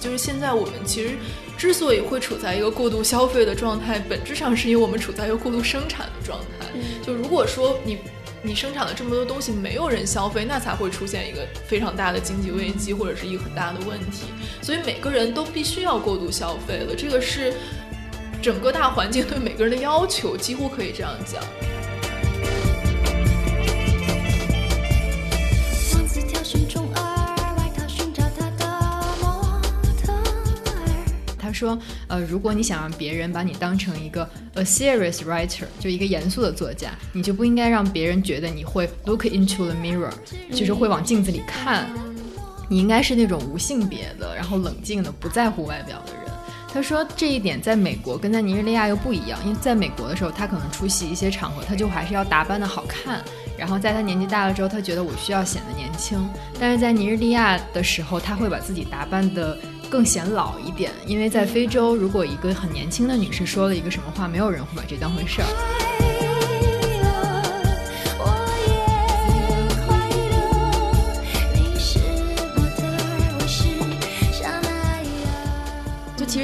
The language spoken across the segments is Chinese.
就是现在我们其实之所以会处在一个过度消费的状态，本质上是因为我们处在一个过度生产的状态。就如果说你你生产了这么多东西，没有人消费，那才会出现一个非常大的经济危机，或者是一个很大的问题。所以每个人都必须要过度消费了，这个是整个大环境对每个人的要求，几乎可以这样讲。说，呃，如果你想让别人把你当成一个 a serious writer，就一个严肃的作家，你就不应该让别人觉得你会 look into the mirror，就是会往镜子里看。你应该是那种无性别的，然后冷静的，不在乎外表的人。他说这一点在美国跟在尼日利亚又不一样，因为在美国的时候，他可能出席一些场合，他就还是要打扮的好看。然后在他年纪大了之后，他觉得我需要显得年轻。但是在尼日利亚的时候，他会把自己打扮的更显老一点，因为在非洲，如果一个很年轻的女士说了一个什么话，没有人会把这当回事儿。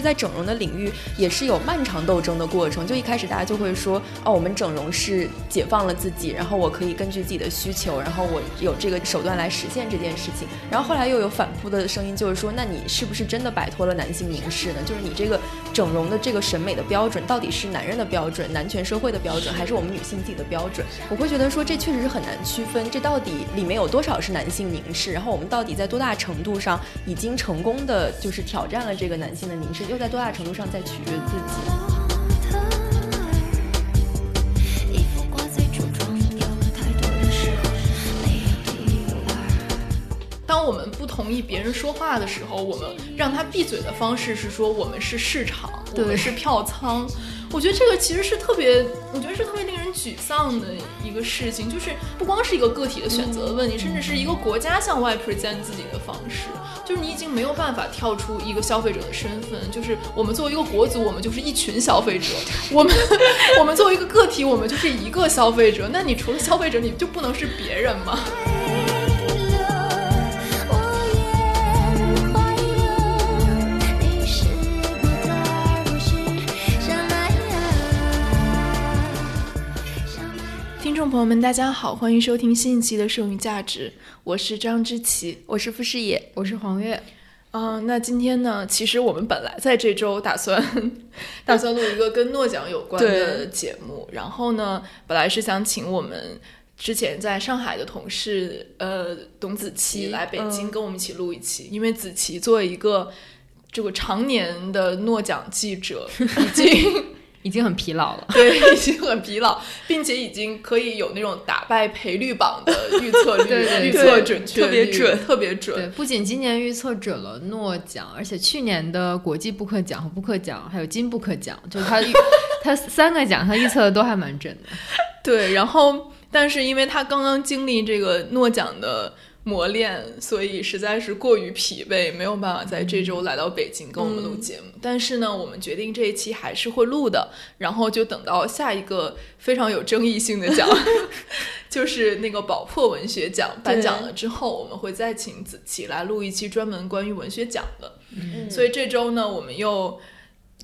在整容的领域也是有漫长斗争的过程。就一开始大家就会说，哦，我们整容是解放了自己，然后我可以根据自己的需求，然后我有这个手段来实现这件事情。然后后来又有反扑的声音，就是说，那你是不是真的摆脱了男性凝视呢？就是你这个整容的这个审美的标准，到底是男人的标准、男权社会的标准，还是我们女性自己的标准？我会觉得说，这确实是很难区分，这到底里面有多少是男性凝视，然后我们到底在多大程度上已经成功的就是挑战了这个男性的凝视，又在多大程度上在取悦自己？当我们不同意别人说话的时候，我们让他闭嘴的方式是说我们是市场，我们是票仓。我觉得这个其实是特别，我觉得是特别令人沮丧的一个事情，就是不光是一个个体的选择的问题，甚至是一个国家向外 present 自己的方式，就是你已经没有办法跳出一个消费者的身份，就是我们作为一个国足，我们就是一群消费者，我们 我们作为一个个体，我们就是一个消费者，那你除了消费者，你就不能是别人吗？众朋友们，大家好，欢迎收听新一期的《剩余价值》，我是张之琪。我是傅视野，我是黄月，嗯、那今天呢，其实我们本来在这周打算 打算录一个跟诺奖有关的节目，然后呢，本来是想请我们之前在上海的同事，呃，董子琪琪来北京嗯跟我们一起录一期，因为子琪作为一个这个常年的诺奖记者，已经已经很疲劳了。对已经很疲劳，并且已经可以有那种打败赔率榜的预测率，对对预测准确率特别准特别准。对，不仅今年预测准了诺奖，而且去年的国际布克奖和布克奖，还有金布克奖，就是他预 他三个奖他预测的都还蛮准的。对，然后但是因为他刚刚经历这个诺奖的磨练，所以实在是过于疲惫，没有办法在这周来到北京跟我们录节目。但是呢，我们决定这一期还是会录的，然后就等到下一个非常有争议性的奖，就是那个宝珀文学奖颁奖了之后，我们会再请子琪来录一期专门关于文学奖的。嗯所以这周呢，我们又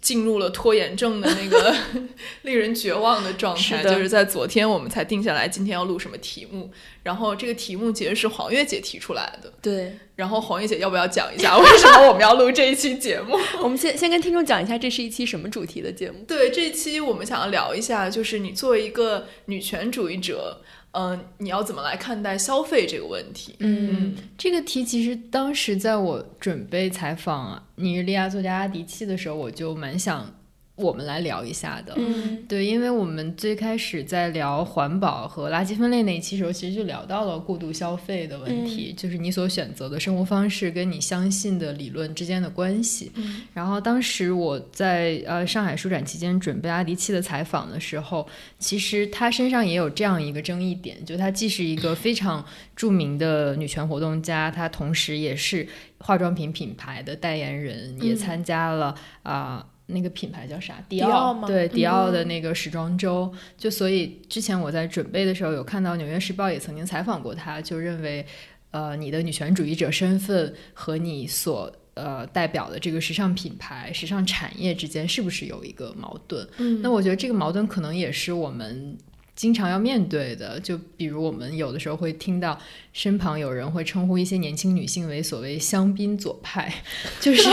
进入了拖延症的那个 令人绝望的状态，就是在昨天我们才定下来今天要录什么题目，然后这个题目其实是黄月姐提出来的，对，然后黄月姐要不要讲一下为什么我们要录这一期节目？我们先先跟听众讲一下，这是一期什么主题的节目？对，这一期我们想要聊一下，就是你作为一个女权主义者，嗯、你要怎么来看待消费这个问题？嗯，这个题其实当时在我准备采访尼日利亚作家阿迪契的时候，我就蛮想我们来聊一下的。嗯对，因为我们最开始在聊环保和垃圾分类那一期时候，其实就聊到了过度消费的问题，就是你所选择的生活方式跟你相信的理论之间的关系。嗯然后当时我在呃上海书展期间准备阿迪契的采访的时候，其实他身上也有这样一个争议点，就他既是一个非常著名的女权活动家，他同时也是化妆品品牌的代言人，也参加了啊。那个品牌叫啥？迪迪奥吗对，迪奥的嗯那个时装周。就所以之前我在准备的时候，有看到《纽约时报》也曾经采访过他，就认为，呃，你的女权主义者身份和你所呃代表的这个时尚品牌、时尚产业之间是不是有一个矛盾？嗯那我觉得这个矛盾可能也是我们经常要面对的。就比如我们有的时候会听到身旁有人会称呼一些年轻女性为所谓香槟左派，就是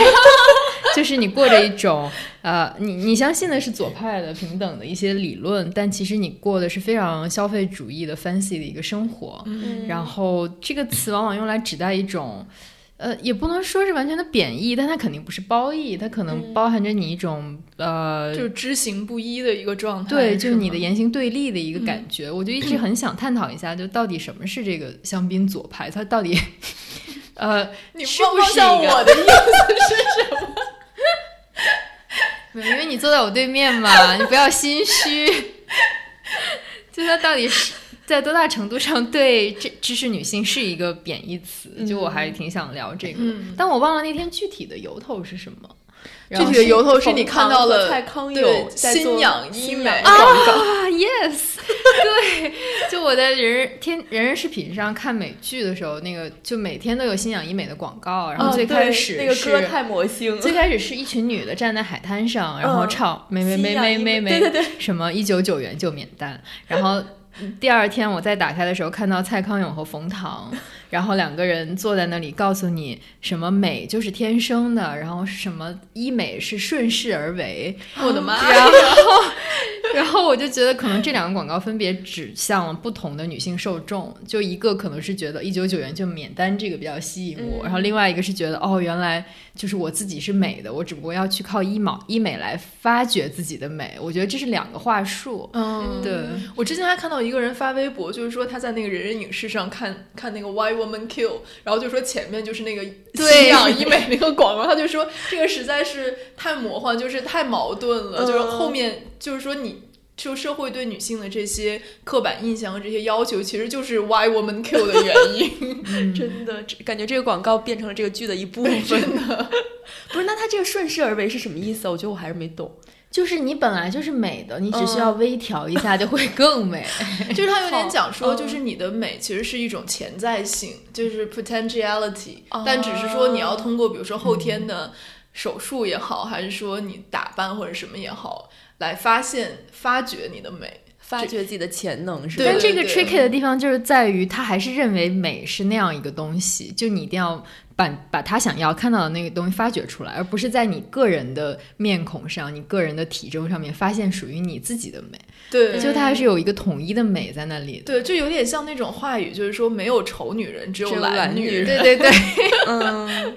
就是你过着一种呃，你你相信的是左派的平等的一些理论，但其实你过的是非常消费主义的 fancy 的一个生活。嗯然后这个词往往用来指代一种，呃，也不能说是完全的贬义，但它肯定不是褒义，它可能包含着你一种、呃，就是知行不一的一个状态。对，就是你的言行对立的一个感觉。我就一直很想探讨一下，就到底什么是这个香槟左派，它到底，呃，你是望望向不是我的意思是什么？没 因为你坐在我对面嘛，你不要心虚。就它到底是在多大程度上对这知识女性是一个贬义词？就我还挺想聊这个，嗯但我忘了那天具体的由头是什么。然具后体的由头是你看到了蔡康永新氧医美啊广告，啊，yes，对，就我在人人天人人视频上看美剧的时候，那个就每天都有新氧医美的广告，然后最开始那个是歌太魔性了，最开始是一群女的站在海滩上，然后嗯唱美美美美美美，美对对对什么一九九元就免单，然后。第二天我再打开的时候，看到蔡康永和冯唐，然后两个人坐在那里，告诉你什么美就是天生的，然后什么医美是顺势而为，我的妈然！后，然后我就觉得可能这两个广告分别指向了不同的女性受众，就一个可能是觉得一九九元就免单这个比较吸引我，嗯。然后另外一个是觉得哦，原来就是我自己是美的，我只不过要去靠医美医美来发掘自己的美，我觉得这是两个话术。嗯，对，我之前还看到一个人发微博，就是说他在那个人人影视上看看那个 Why Woman Kill，然后就说前面就是那个对新氧医美那个广告，他就说这个实在是太魔幻，就是太矛盾了，嗯就是后面就是说你。就社会对女性的这些刻板印象和这些要求，其实就是 Why Woman Kill 的原因。真的感觉这个广告变成了这个剧的一部分。真的，不是？那他这个顺势而为是什么意思啊？我觉得我还是没懂。就是你本来就是美的，你只需要微调一下就会更美。就是他有点讲说，嗯就是你的美其实是一种潜在性，就是 potentiality，、哦但只是说你要通过比如说后天的手术也好，还是说你打扮或者什么也好，来发现发掘你的美。发掘自己的潜能是吧？对但这个 tricky 的地方就是在于，他还是认为美是那样一个东西，就你一定要把把他想要看到的那个东西发掘出来，而不是在你个人的面孔上、你个人的体重上面发现属于你自己的美。对就它还是有一个统一的美在那里的。对，就有点像那种话语，就是说没有丑女人，只有懒懒女人。对对对，嗯，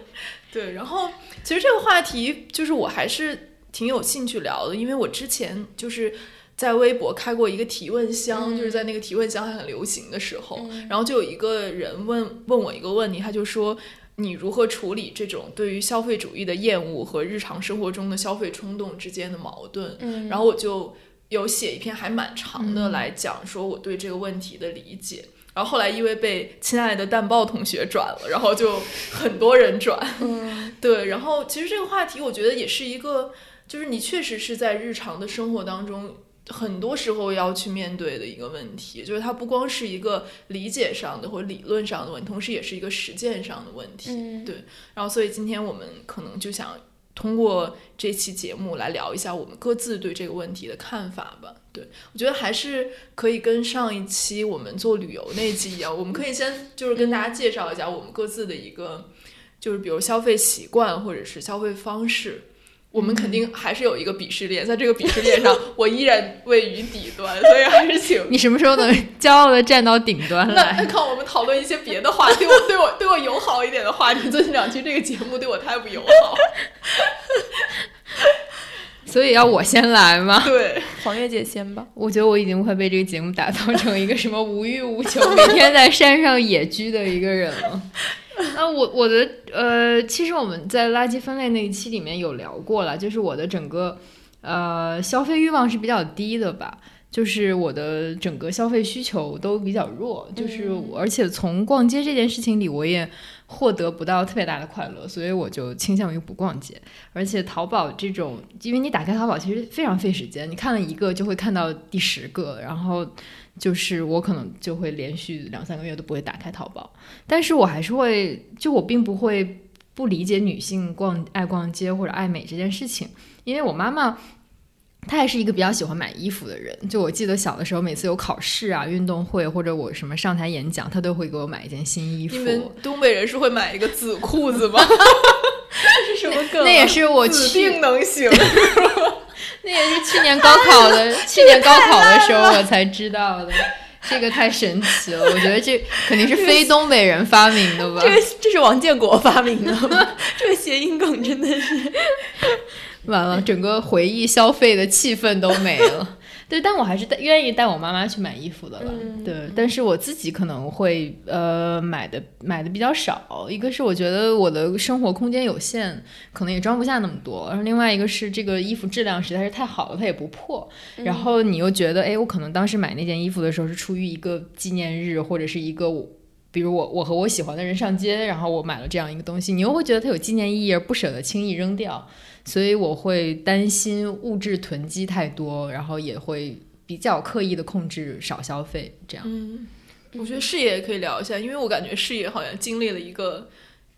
对，然后其实这个话题就是我还是挺有兴趣聊的，因为我之前就是在微博开过一个提问箱，就是在那个提问箱还很流行的时候，然后就有一个人问问我一个问题，他就说。你如何处理这种对于消费主义的厌恶和日常生活中的消费冲动之间的矛盾？嗯然后我就有写一篇还蛮长的来讲说我对这个问题的理解。然后后来因为被亲爱的蛋豹同学转了，然后就很多人转。嗯，对，然后其实这个话题我觉得也是一个，就是你确实是在日常的生活当中。很多时候要去面对的一个问题，就是它不光是一个理解上的或者理论上的问题，同时也是一个实践上的问题。嗯对，然后所以今天我们可能就想通过这期节目来聊一下我们各自对这个问题的看法吧。对我觉得还是可以跟上一期我们做旅游那期一样，我们可以先就是跟大家介绍一下我们各自的一个，就是比如消费习惯或者是消费方式。我们肯定还是有一个鄙视链，在这个鄙视链上，我依然位于底端，所以还是请 你什么时候能骄傲的站到顶端来那来？看我们讨论一些别的话题，对我对我对我友好一点的话题。最近两期这个节目对我太不友好。所以要我先来吗？对，黄月姐先吧。我觉得我已经快被这个节目打造成一个什么无欲无求、每天在山上野居的一个人了。那我我的呃，其实我们在垃圾分类那一期里面有聊过了，就是我的整个呃消费欲望是比较低的吧。就是我的整个消费需求都比较弱，就是而且从逛街这件事情里，我也获得不到特别大的快乐，所以我就倾向于不逛街。而且淘宝这种，因为你打开淘宝其实非常费时间，你看了一个就会看到第十个，然后就是我可能就会连续两三个月都不会打开淘宝，但是我还是会，就我并不会不理解女性逛爱逛街或者爱美这件事情，因为我妈妈。她也是一个比较喜欢买衣服的人。就我记得小的时候，每次有考试啊、运动会或者我什么上台演讲，她都会给我买一件新衣服。你们东北人是会买一个紫裤子吗？这是什么梗啊？那也是我指去，定能行。那也是去年高考的，去年高考的时候我才知道的。这个太神奇了，我觉得这肯定是非东北人发明的吧？这个这是王建国发明的吗？这个谐音梗真的是。完了，整个回忆消费的气氛都没了。对，但我还是带愿意带我妈妈去买衣服的了。嗯对，但是我自己可能会呃买的买的比较少。一个是我觉得我的生活空间有限，可能也装不下那么多。然后另外一个是这个衣服质量实在是太好了，它也不破。然后你又觉得，哎，我可能当时买那件衣服的时候是出于一个纪念日或者是一个我。比如我，我和我喜欢的人上街，然后我买了这样一个东西，你又会觉得它有纪念意义，而不舍得轻易扔掉，所以我会担心物质囤积太多，然后也会比较刻意的控制少消费，这样。嗯，我觉得视野也可以聊一下，因为我感觉视野好像经历了一个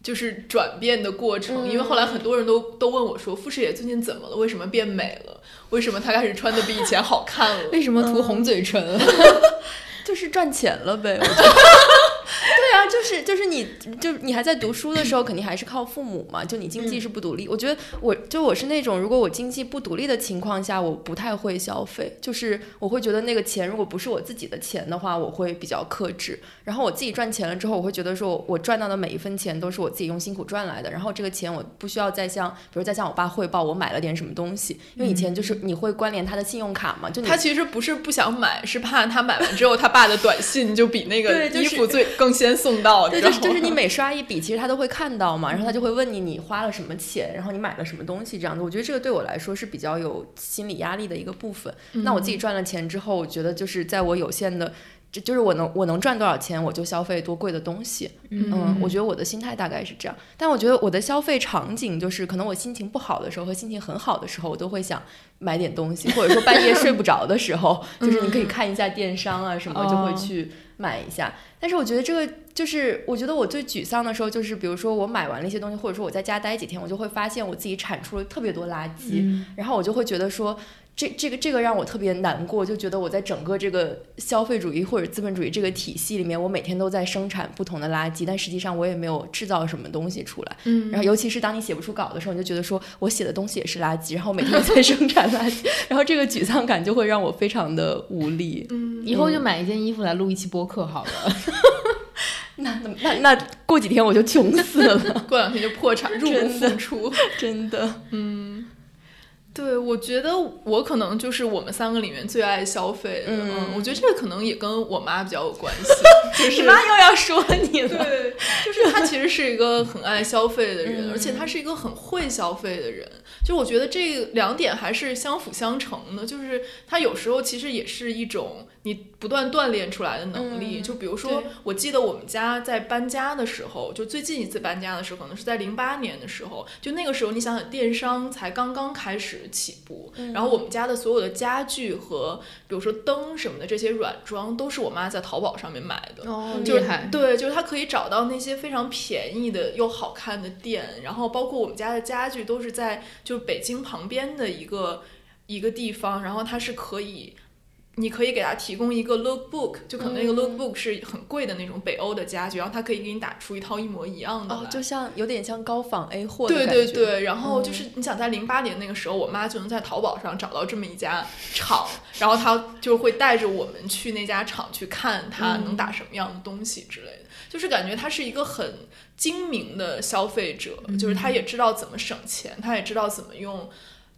就是转变的过程。因为后来很多人都都问我说，傅视野最近怎么了？为什么变美了？为什么她开始穿的比以前好看了？为什么涂红嘴唇了？就是赚钱了呗，我觉得。对 啊，就是就是你，就你还在读书的时候，肯定还是靠父母嘛。就你经济是不独立，我觉得我就我是那种，如果我经济不独立的情况下，我不太会消费。就是我会觉得那个钱如果不是我自己的钱的话，我会比较克制。然后我自己赚钱了之后，我会觉得说我赚到的每一分钱都是我自己用辛苦赚来的。然后这个钱我不需要再向，比如再向我爸汇报我买了点什么东西，因为以前就是你会关联他的信用卡嘛，就你他其实不是不想买，是怕他买完之后，他爸的短信就比那个衣服最更先送到。对，就是就是你每刷一笔，其实他都会看到嘛，然后他就会问你你花了什么钱，然后你买了什么东西这样子。我觉得这个对我来说是比较有心理压力的一个部分。那我自己赚了钱之后，我觉得就是在我有限的。这就是我能我能赚多少钱，我就消费多贵的东西。嗯，我觉得我的心态大概是这样。但我觉得我的消费场景就是，可能我心情不好的时候和心情很好的时候，我都会想买点东西，或者说半夜睡不着的时候，就是你可以看一下电商啊什么，就会去买一下。但是我觉得这个就是，我觉得我最沮丧的时候就是，比如说我买完了一些东西，或者说我在家待几天，我就会发现我自己产出了特别多垃圾，然后我就会觉得说。这这个这个让我特别难过，就觉得我在整个这个消费主义或者资本主义这个体系里面，我每天都在生产不同的垃圾，但实际上我也没有制造什么东西出来。嗯，然后尤其是当你写不出稿的时候，你就觉得说我写的东西也是垃圾，然后每天都在 生产垃圾，然后这个沮丧感就会让我非常的无力。嗯，以后就买一件衣服来录一期播客好了。那那那那过几天我就穷死了，过两天就破产，入不敷出。真的。嗯对，我觉得我可能就是我们三个里面最爱消费的。嗯我觉得这个可能也跟我妈比较有关系，就是你妈又要说你了。对，就是她其实是一个很爱消费的人，嗯而且她是一个很会消费的人。就我觉得这两点还是相辅相成的，就是她有时候其实也是一种你不断锻炼出来的能力。嗯就比如说，我记得我们家在搬家的时候，就最近一次搬家的时候，可能是在零八年的时候，就那个时候你想想，电商才刚刚开始起步，嗯然后我们家的所有的家具和比如说灯什么的这些软装，都是我妈在淘宝上面买的。哦就是。对，就是她可以找到那些非常便宜的又好看的店，然后包括我们家的家具都是在就是北京旁边的一个一个地方，然后它是可以。你可以给他提供一个 lookbook，就可能那个嗯 lookbook 是很贵的那种北欧的家具，然后他可以给你打出一套一模一样的就像有点像高仿 A 货的对。对对，然后就嗯是你想在零八年那个时候，我妈就能在淘宝上找到这么一家厂，然后她就会带着我们去那家厂去看它能打什么样的东西之类的，就是感觉他是一个很精明的消费者，就是他也知道怎么省钱，他也知道怎么用。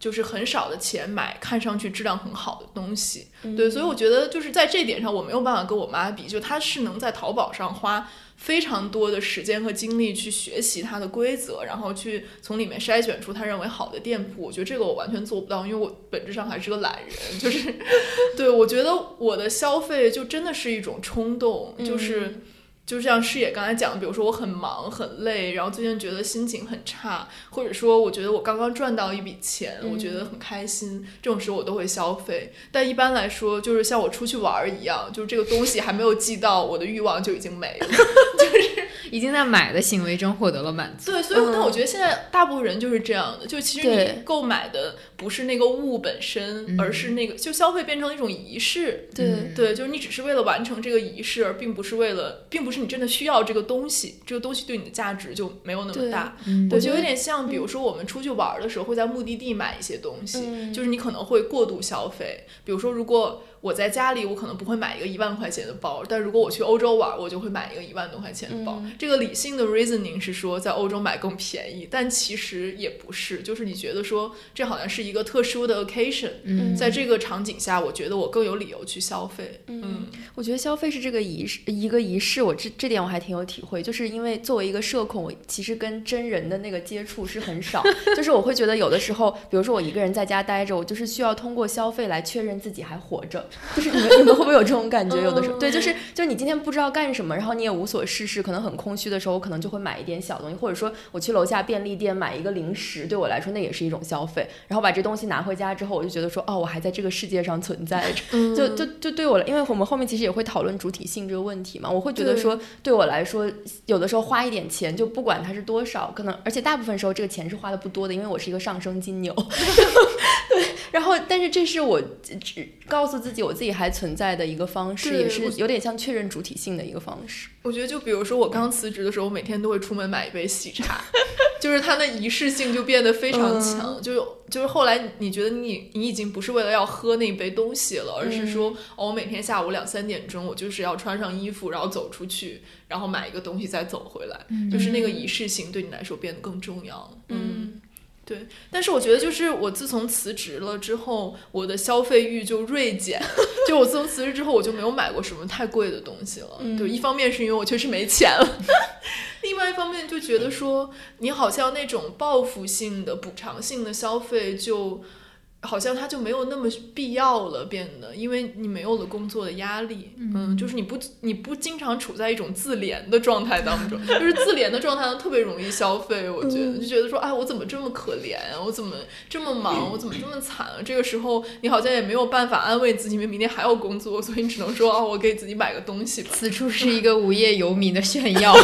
就是很少的钱买看上去质量很好的东西。嗯对，所以我觉得就是在这点上，我没有办法跟我妈比，就她是能在淘宝上花非常多的时间和精力去学习它的规则，然后去从里面筛选出他认为好的店铺。我觉得这个我完全做不到，因为我本质上还是个懒人。就是，对我觉得我的消费就真的是一种冲动，就是。就像视野刚才讲，比如说我很忙很累，然后最近觉得心情很差，或者说我觉得我刚刚赚到一笔钱，我觉得很开心，这种时候我都会消费。但一般来说，就是像我出去玩儿一样，就是这个东西还没有寄到，我的欲望就已经没了。就 是已经在买的行为中获得了满足。对，所以那我觉得现在大部分人就是这样的，就其实你购买的不是那个物本身，而是那个就消费变成了一种仪式。对对，就是你只是为了完成这个仪式，而并不是为了，并不是你真的需要这个东西，这个东西对你的价值就没有那么大。我觉得有点像，比如说我们出去玩儿的时候，会在目的地买一些东西，嗯就是你可能会过度消费。比如说，如果我在家里，我可能不会买一个一万块钱的包，但如果我去欧洲玩儿，我就会买一个一万多块钱的包。这个理性的 reasoning 是说在欧洲买更便宜，但其实也不是，就是你觉得说这好像是一个特殊的 occasion，、嗯在这个场景下，我觉得我更有理由去消费。嗯我觉得消费是这个仪式，一个仪式，我这这点我还挺有体会，就是因为作为一个社恐，我其实跟真人的那个接触是很少，就是我会觉得有的时候，比如说我一个人在家待着，我就是需要通过消费来确认自己还活着，就是你们你们会不会有这种感觉？有的时候，对，就是就是你今天不知道干什么，然后你也无所事事，可能很空虚的时候，我可能就会买一点小东西，或者说我去楼下便利店买一个零食，对我来说那也是一种消费，然后把这东西拿回家之后，我就觉得说，哦，我还在这个世界上存在着。就就就对我来，因为我们后面其实也会讨论主体性这个问题嘛，我会觉得说，对我来说，有的时候花一点钱，就不管它是多少，可能而且大部分时候这个钱是花的不多的，因为我是一个上升金牛，对，然后但是这是我只只告诉自己我自己还存在的一个方式，也是有点像确认主体性的一个方式。我觉得就比如说我刚辞职的时候，我每天都会出门买一杯喜茶，就是它的仪式性就变得非常强。嗯就就是后来你觉得你你已经不是为了要喝那杯东西了，而是嗯说哦，我每天下午两三点钟，我就是要穿上衣服，然后走出去，然后买一个东西再走回来，就是那个仪式性对你来说变得更重要了。嗯。对，但是我觉得就是我自从辞职了之后，我的消费欲就锐减。就我自从辞职之后，我就没有买过什么太贵的东西了。对，一方面是因为我确实没钱了，另外一方面就觉得说，你好像那种报复性的、补偿性的消费就。好像它就没有那么必要了，变得，因为你没有了工作的压力，嗯，就是你不你不经常处在一种自怜的状态当中，就是自怜的状态特别容易消费，我觉得就觉得说，哎，我怎么这么可怜啊，我怎么这么忙，我怎么这么惨啊？这个时候你好像也没有办法安慰自己，因为明天还要工作，所以你只能说，哦，我给自己买个东西吧。此处是一个无业游民的炫耀。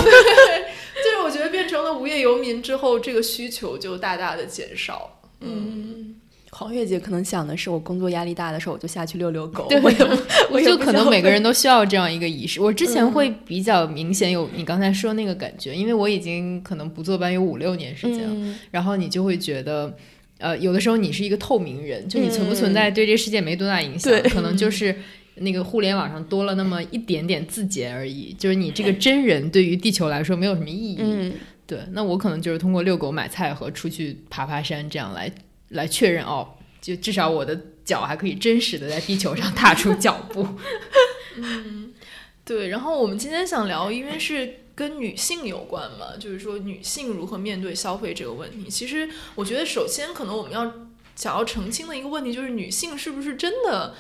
就是我觉得变成了无业游民之后，这个需求就大大的减少。嗯，黄月姐可能想的是，我工作压力大的时候，我就下去遛遛狗。对我 就不可能每个人都需要这样一个仪式。我之前会比较明显有你刚才说那个感觉，因为我已经可能不坐班有五六年时间了，嗯然后你就会觉得。呃，有的时候你是一个透明人，就你存不存在对这世界没多大影响，对可能就 是那个互联网上多了那么一点点字节而已，就是你这个真人对于地球来说没有什么意义。嗯，对，那我可能就是通过遛狗、买菜和出去爬爬山这样来来确认哦，就至少我的脚还可以真实的在地球上踏出脚步。嗯对。然后我们今天想聊，因为是跟女性有关嘛，就是说女性如何面对消费这个问题。其实我觉得，首先可能我们要想要澄清的一个问题就是，女性是不是真的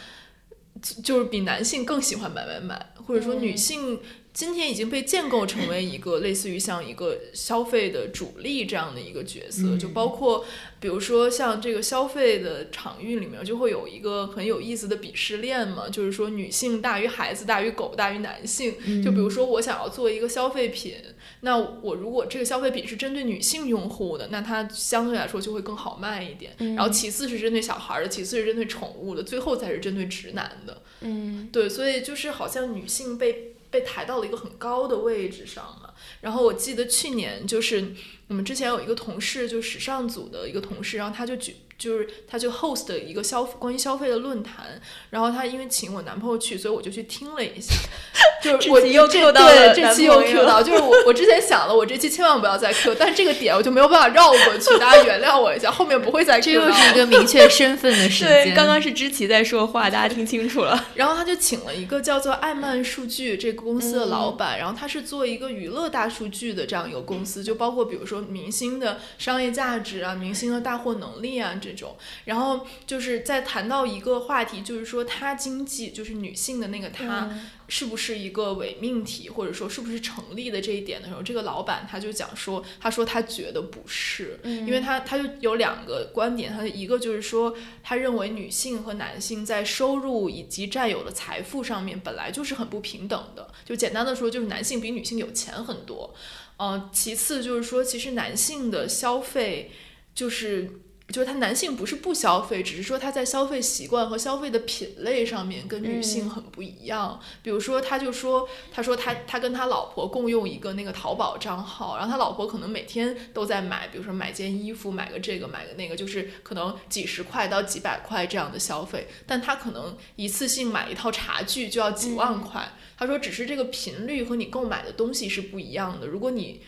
就是比男性更喜欢买买买，或者说女性今天已经被建构成为一个类似于像一个消费的主力这样的一个角色，就包括比如说像这个消费的场域里面就会有一个很有意思的鄙视链嘛，就是说女性大于孩子大于狗大于男性，就比如说我想要做一个消费品，那我如果这个消费品是针对女性用户的，那它相对来说就会更好卖一点。然后其次是针对小孩的，其次是针对宠物的，最后才是针对直男的。嗯，对，所以就是好像女性被被抬到了一个很高的位置上嘛。然后我记得去年就是我们之前有一个同事，就时尚组的一个同事，然后他就举。就是他就 host 一个消关于消费的论坛，然后他因为请我男朋友去，所以我就去听了一下。就是我又 Q 到了这期又 Q 到，就是我我之前想了，我这期千万不要再 Q，但这个点我就没有办法绕过去，大家原谅我一下，后面不会再 Q。这又是一个明确身份的时 对，间。刚刚是知琪在说话，大家听清楚了。然后他就请了一个叫做艾曼数据这个公司的老板，然后他是做一个娱乐大数据的这样一个公司，就包括比如说明星的商业价值啊、明星的大货能力啊这种。然后就是在谈到一个话题，就是说她经济就是女性的那个她。是不是一个伪命题，或者说是不是成立的这一点的时候，这个老板他就讲说，他说他觉得不是，因为他他就有两个观点，他一个就是说，他认为女性和男性在收入以及占有的财富上面本来就是很不平等的，就简单的说，就是男性比女性有钱很多，呃，其次就是说，其实男性的消费就是。就是他男性不是不消费，只是说他在消费习惯和消费的品类上面跟女性很不一样。比如说，他就说，他说他他跟他老婆共用一个那个淘宝账号，然后他老婆可能每天都在买，比如说买件衣服，买个这个，买个那个，就是可能几十块到几百块这样的消费，但他可能一次性买一套茶具就要几万块。他说，只是这个频率和你购买的东西是不一样的。如果你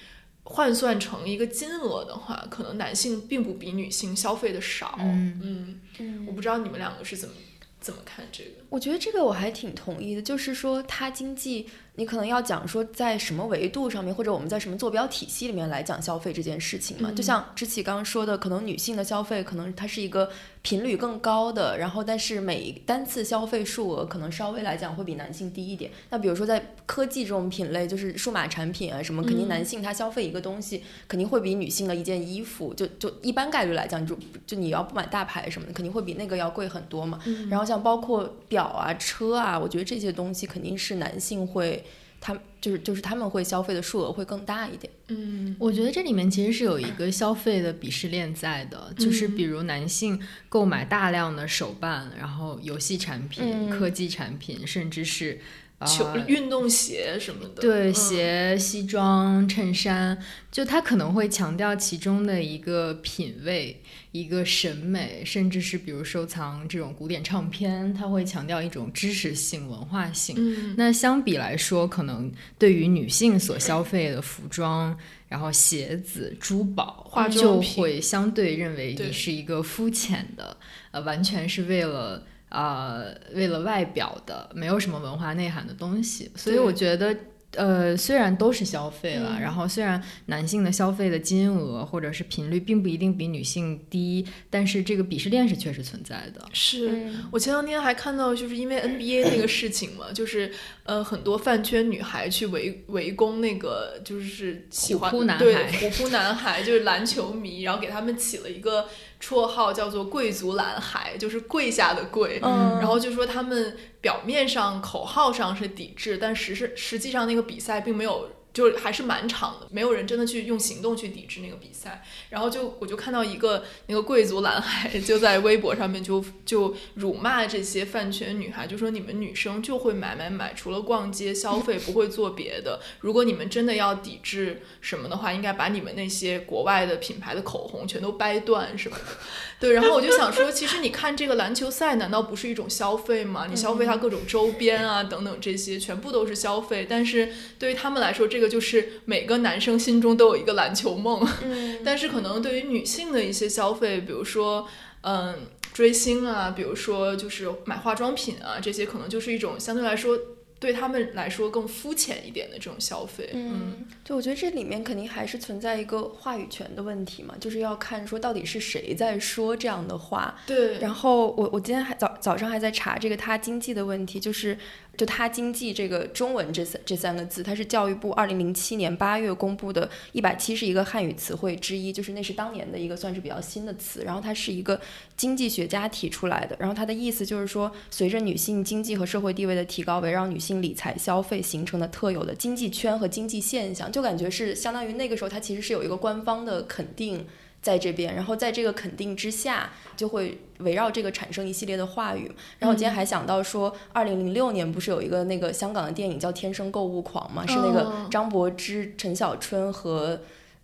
换算成一个金额的话，可能男性并不比女性消费的少。嗯嗯，我不知道你们两个是怎么怎么看这个。我觉得这个我还挺同意的，就是说它经济，你可能要讲说在什么维度上面，或者我们在什么坐标体系里面来讲消费这件事情嘛。就像知琪刚刚说的，可能女性的消费可能它是一个频率更高的，然后但是每单次消费数额可能稍微来讲会比男性低一点。那比如说在科技这种品类，就是数码产品啊什么，肯定男性他消费一个东西肯定会比女性的一件衣服，就就一般概率来讲，就就你要不买大牌什么的，肯定会比那个要贵很多嘛。然后像包括表啊、车啊，我觉得这些东西肯定是男性会，他就是就是他们会消费的数额会更大一点。嗯。我觉得这里面其实是有一个消费的鄙视链在的，就是比如男性购买大量的手办，然后游戏产品、嗯。科技产品，甚至是球呃运动鞋什么的，对嗯鞋、西装、衬衫，就他可能会强调其中的一个品味、一个审美，甚至是比如收藏这种古典唱片，他会强调一种知识性、文化性。嗯那相比来说，可能对于女性所消费的服装，然后鞋子、珠宝、化妆就会相对认为你是一个肤浅的，呃，完全是为了。呃，为了外表的，没有什么文化内涵的东西，所以我觉得，呃，虽然都是消费了，嗯。然后虽然男性的消费的金额或者是频率并不一定比女性低，但是这个鄙视链是确实存在的。是。嗯我前两天还看到，就是因为 NBA 那个 事情嘛，就是呃很多饭圈女孩去围围攻那个就是喜欢虎扑男对孩虎扑男孩就是篮球迷，然后给他们起了一个绰号叫做“贵族蓝海”，就是跪下的跪，嗯然后就说他们表面上口号上是抵制，但实是实际上那个比赛并没有。就还是蛮长的，没有人真的去用行动去抵制那个比赛。然后就我就看到一个那个贵族男孩就在微博上面就 就辱骂这些饭圈女孩，就说你们女生就会买买买，除了逛街消费不会做别的。如果你们真的要抵制什么的话，应该把你们那些国外的品牌的口红全都掰断什么的。对，然后我就想说，其实你看这个篮球赛，难道不是一种消费吗？你消费它各种周边啊等等这些，全部都是消费。但是对于他们来说，这个就是每个男生心中都有一个篮球梦。嗯但是可能对于女性的一些消费，比如说，嗯，追星啊，比如说就是买化妆品啊，这些可能就是一种相对来说对他们来说更肤浅一点的这种消费。嗯，就我觉得这里面肯定还是存在一个话语权的问题嘛，就是要看说到底是谁在说这样的话。对，然后我我今天还早早上还在查这个他经济的问题，就是就他经济这个中文这三这三个字，它是教育部二零零七年八月公布的一百七十一个汉语词汇之一，就是那是当年的一个算是比较新的词。然后它是一个经济学家提出来的，然后它的意思就是说，随着女性经济和社会地位的提高，围绕女性理财消费形成的特有的经济圈和经济现象，就感觉是相当于那个时候它其实是有一个官方的肯定。在这边，然后在这个肯定之下，就会围绕这个产生一系列的话语。然后我今天还想到说，二零零六年不是有一个那个香港的电影叫《天生购物狂》吗？是那个哦张柏芝、陈小春和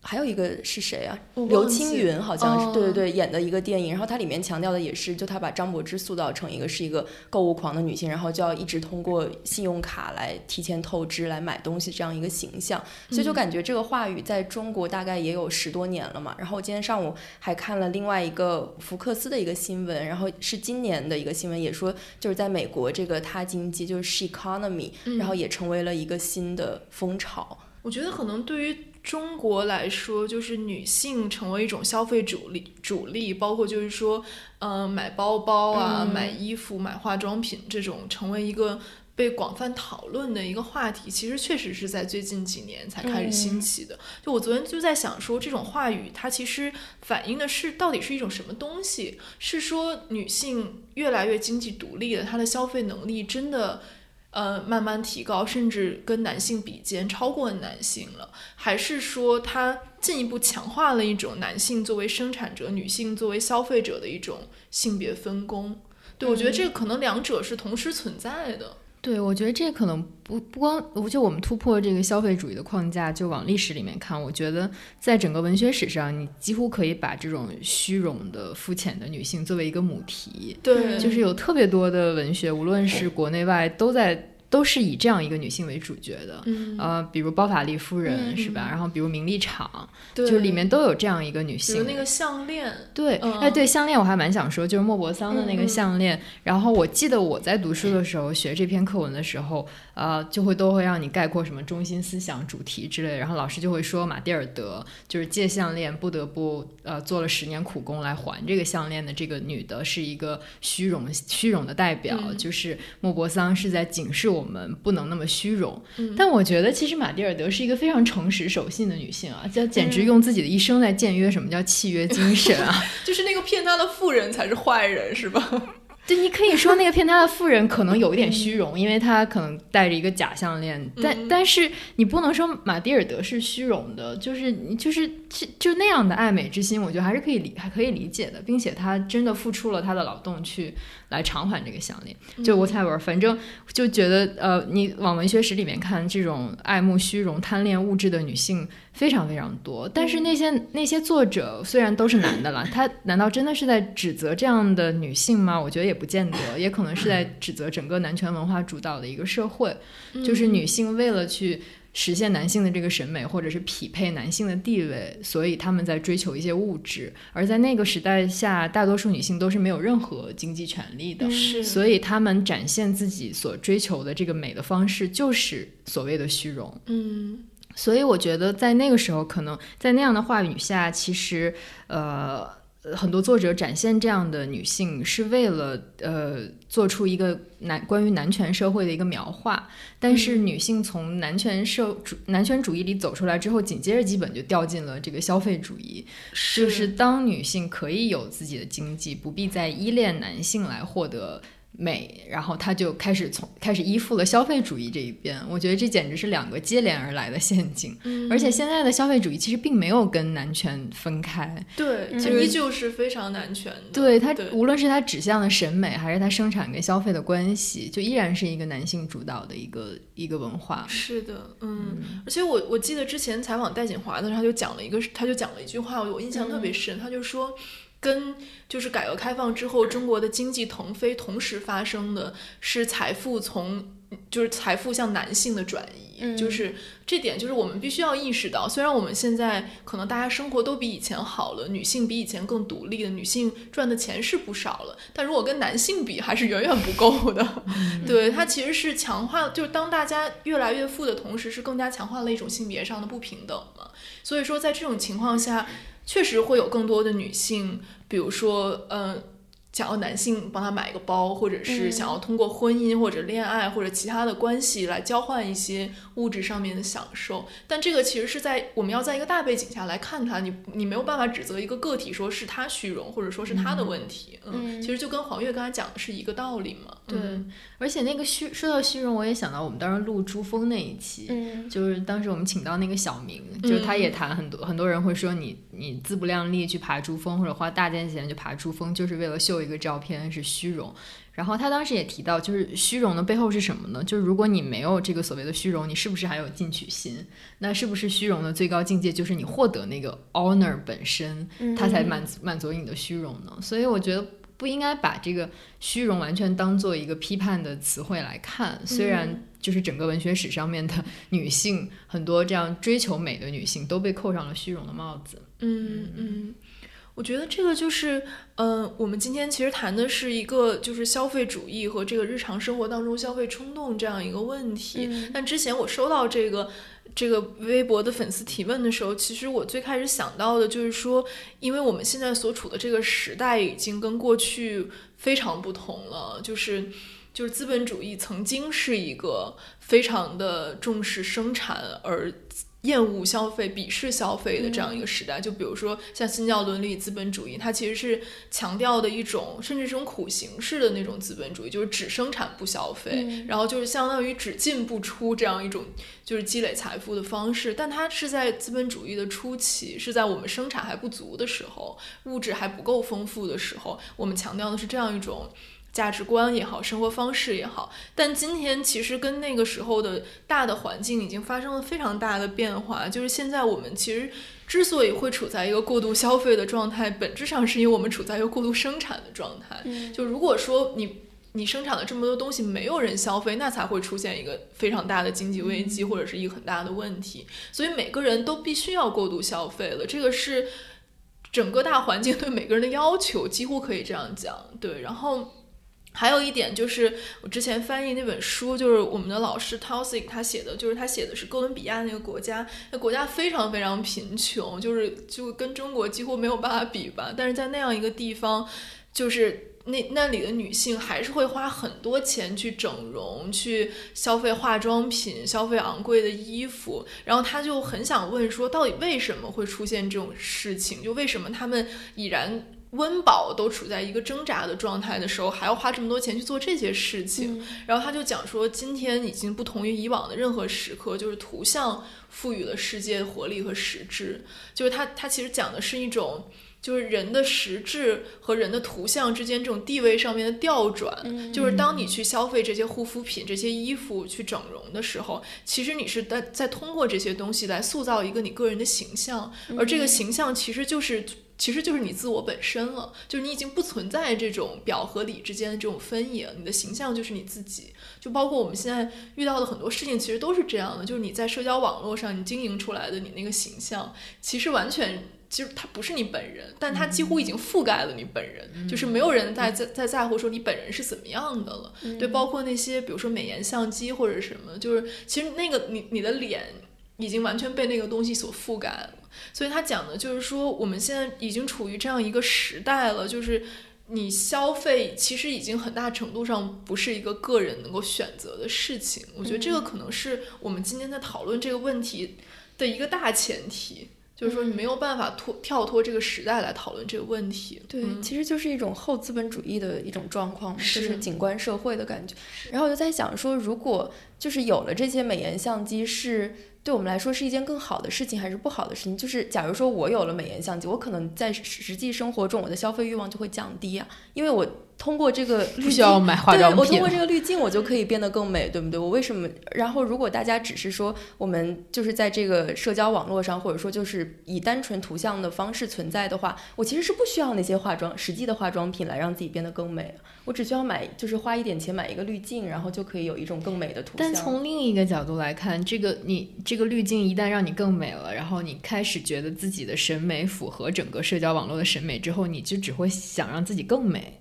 还有一个是谁啊？刘青云好像是，哦对对对，演的一个电影。然后它里面强调的也是，就他把张柏芝塑造成一个是一个购物狂的女性，然后就要一直通过信用卡来提前透支来买东西这样一个形象。所以就感觉这个话语在中国大概也有十多年了嘛。然后今天上午还看了另外一个福克斯的一个新闻，然后是今年的一个新闻，也说就是在美国这个他经济就是 she economy，、然后也成为了一个新的风潮。我觉得可能对于中国来说，就是女性成为一种消费主力，主力包括就是说，嗯、买包包啊、嗯买衣服、买化妆品这种，成为一个被广泛讨论的一个话题，其实确实是在最近几年才开始兴起的。就我昨天就在想说，这种话语它其实反映的是到底是一种什么东西？是说女性越来越经济独立了，她的消费能力真的。呃，慢慢提高，甚至跟男性比肩超过男性了，还是说它进一步强化了一种男性作为生产者、女性作为消费者的一种性别分工？对，我觉得这个可能两者是同时存在的。对，我觉得这可能不不光，就我们突破这个消费主义的框架，就往历史里面看，我觉得在整个文学史上，你几乎可以把这种虚荣的、肤浅的女性作为一个母题，对，就是有特别多的文学，无论是国内外，都在都是以这样一个女性为主角的。嗯，呃，比如包法利夫人、嗯是吧？然后比如名利场，对，就里面都有这样一个女比性如。那个项链，对，嗯哎，对项链我还蛮想说，就是莫泊桑的那个项链。然后我记得我在读书的时候学这篇课文的时候，呃，就会都会让你概括什么中心思想、主题之类。然后老师就会说，马蒂尔德就是借项链不得不呃做了十年苦工来还这个项链的这个女的，是一个虚荣 虚荣的代表，嗯就是莫泊桑是在警示我们不能那么虚荣。嗯但我觉得其实马蒂尔德是一个非常诚实守信的女性啊，这简嗯直用自己的一生来僭约什么叫契约精神啊。就是那个骗他的富人才是坏人，是吧？对，你可以说那个骗他的妇人可能有一点虚荣，因为他可能戴着一个假项链，但但是你不能说马蒂尔德是虚荣的，就是你就是就就那样的爱美之心，我觉得还是可以理还可以理解的，并且她真的付出了她的劳动去来偿还这个项链。就 whatever，反正就觉得呃，你往文学史里面看，这种爱慕虚荣、贪恋物质的女性非常非常多。但是那些那些作者虽然都是男的了，他难道真的是在指责这样的女性吗？我觉得也不见得，也可能是在指责整个男权文化主导的一个社会，就是女性为了去。实现男性的这个审美，或者是匹配男性的地位，所以他们在追求一些物质。而在那个时代下，大多数女性都是没有任何经济权利的，是所以他们展现自己所追求的这个美的方式，就是所谓的虚荣。嗯所以我觉得在那个时候，可能在那样的话语下，其实呃，很多作者展现这样的女性，是为了呃做出一个男关于男权社会的一个描画。但是女性从男权社主男权主义里走出来之后，紧接着基本就掉进了这个消费主义。就是当女性可以有自己的经济，不必再依恋男性来获得美，然后他就开始从开始依附了消费主义这一边。我觉得这简直是两个接连而来的陷阱。嗯而且现在的消费主义其实并没有跟男权分开，对，嗯它依旧是非常男权的。对它对无论是它指向的审美，还是它生产跟消费的关系，就依然是一个男性主导的一个一个文化。是的，嗯，而且我我记得之前采访戴锦华的时候，他就讲了一个，他就讲了一句话，我印象特别深，他就说。跟就是改革开放之后中国的经济腾飞同时发生的是财富从就是财富向男性的转移，嗯就是这点就是我们必须要意识到，虽然我们现在可能大家生活都比以前好了，女性比以前更独立了，女性赚的钱是不少了，但如果跟男性比，还是远远不够的。对，它其实是强化，就是当大家越来越富的同时，是更加强化了一种性别上的不平等嘛。所以说，在这种情况下，确实会有更多的女性，比如说，嗯，想要男性帮她买一个包，或者是想要通过婚姻或者恋爱或者其他的关系来交换一些物质上面的享受。但这个其实是在我们要在一个大背景下来看它，你你没有办法指责一个个体说是他虚荣，或者说是他的问题。嗯，其实就跟黄月刚才讲的是一个道理嘛。对嗯，而且那个虚说到虚荣，我也想到我们当时录珠峰那一期，嗯就是当时我们请到那个小明，就是他也谈很多，很多人会说你你自不量力去爬珠峰，或者花大价钱去爬珠峰，就是为了秀一一个照片是虚荣。然后他当时也提到，就是虚荣的背后是什么呢？就是如果你没有这个所谓的虚荣，你是不是还有进取心？那是不是虚荣的最高境界就是你获得那个 honor 本身，它才满足满足你的虚荣呢？所以我觉得不应该把这个虚荣完全当做一个批判的词汇来看。虽然就是整个文学史上面的女性，很多这样追求美的女性都被扣上了虚荣的帽子。嗯嗯，我觉得这个就是，嗯、我们今天其实谈的是一个就是消费主义和这个日常生活当中消费冲动这样一个问题。嗯但之前我收到这个这个微博的粉丝提问的时候，其实我最开始想到的就是说，因为我们现在所处的这个时代已经跟过去非常不同了，就是。就是资本主义曾经是一个非常的重视生产而厌恶消费、鄙视消费的这样一个时代。就比如说像新教伦理资本主义，它其实是强调的一种，甚至是一种苦行式的那种资本主义，就是只生产不消费，然后就是相当于只进不出这样一种就是积累财富的方式。但它是在资本主义的初期，是在我们生产还不足的时候，物质还不够丰富的时候，我们强调的是这样一种。价值观也好，生活方式也好，但今天其实跟那个时候的大的环境已经发生了非常大的变化。就是现在我们其实之所以会处在一个过度消费的状态，本质上是因为我们处在一个过度生产的状态。就如果说你你生产了这么多东西，没有人消费，那才会出现一个非常大的经济危机，或者是一个很大的问题。所以每个人都必须要过度消费了，这个是整个大环境对每个人的要求，几乎可以这样讲。对，然后。还有一点就是，我之前翻译那本书，就是我们的老师 Tausig 他写的，就是他写的是哥伦比亚那个国家，那国家非常非常贫穷，就是就跟中国几乎没有办法比吧。但是在那样一个地方，就是那那里的女性还是会花很多钱去整容，去消费化妆品，消费昂贵的衣服。然后他就很想问说，到底为什么会出现这种事情？就为什么他们已然。温饱都处在一个挣扎的状态的时候，还要花这么多钱去做这些事情，然后他就讲说，今天已经不同于以往的任何时刻，就是图像赋予了世界活力和实质。就是他他其实讲的是一种，就是人的实质和人的图像之间这种地位上面的调转。就是当你去消费这些护肤品、这些衣服去整容的时候，其实你是在在通过这些东西来塑造一个你个人的形象，而这个形象其实就是。其实就是你自我本身了，就是你已经不存在这种表和里之间的这种分野，你的形象就是你自己。就包括我们现在遇到的很多事情，其实都是这样的，就是你在社交网络上你经营出来的你那个形象，其实完全其实它不是你本人，但它几乎已经覆盖了你本人，就是没有人在在在在乎说你本人是怎么样的了。对，包括那些比如说美颜相机或者什么，就是其实那个你你的脸已经完全被那个东西所覆盖了。所以他讲的就是说，我们现在已经处于这样一个时代了，就是你消费其实已经很大程度上不是一个个人能够选择的事情。我觉得这个可能是我们今天在讨论这个问题的一个大前提，就是说你没有办法脱跳脱这个时代来讨论这个问题。对，嗯其实就是一种后资本主义的一种状况，是就是景观社会的感觉。然后我就在想说，如果就是有了这些美颜相机，是对我们来说是一件更好的事情，还是不好的事情？就是假如说我有了美颜相机，我可能在实际生活中我的消费欲望就会降低啊，因为我通过这个滤镜不需要买化妆品对我通过这个滤镜，我就可以变得更美，对不对？我为什么？然后如果大家只是说我们就是在这个社交网络上，或者说就是以单纯图像的方式存在的话，我其实是不需要那些化妆实际的化妆品来让自己变得更美。我只需要买，就是花一点钱买一个滤镜，然后就可以有一种更美的图像。但从另一个角度来看，这个你这个滤镜一旦让你更美了，然后你开始觉得自己的审美符合整个社交网络的审美之后，你就只会想让自己更美。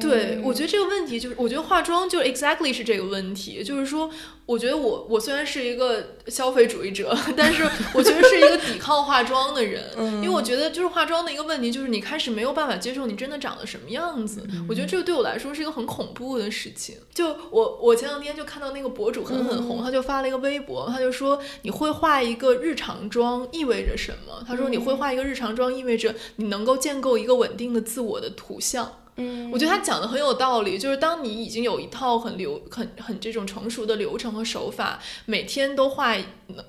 对，我觉得这个问题就是，我觉得化妆就 exactly 是这个问题，就是说，我觉得我我虽然是一个消费主义者，但是我觉得是一个抵抗化妆的人，因为我觉得就是化妆的一个问题，就是你开始没有办法接受你真的长得什么样子，我觉得这个对我来说是一个很恐怖的事情。就我我前两天就看到那个博主很很红，他就发了一个微博，他就说你会化一个日常妆意味着什么？他说你会化一个日常妆意味着你能够建构一个稳定的自我的图像。嗯，我觉得他讲的很有道理，就是当你已经有一套很流、很很这种成熟的流程和手法，每天都化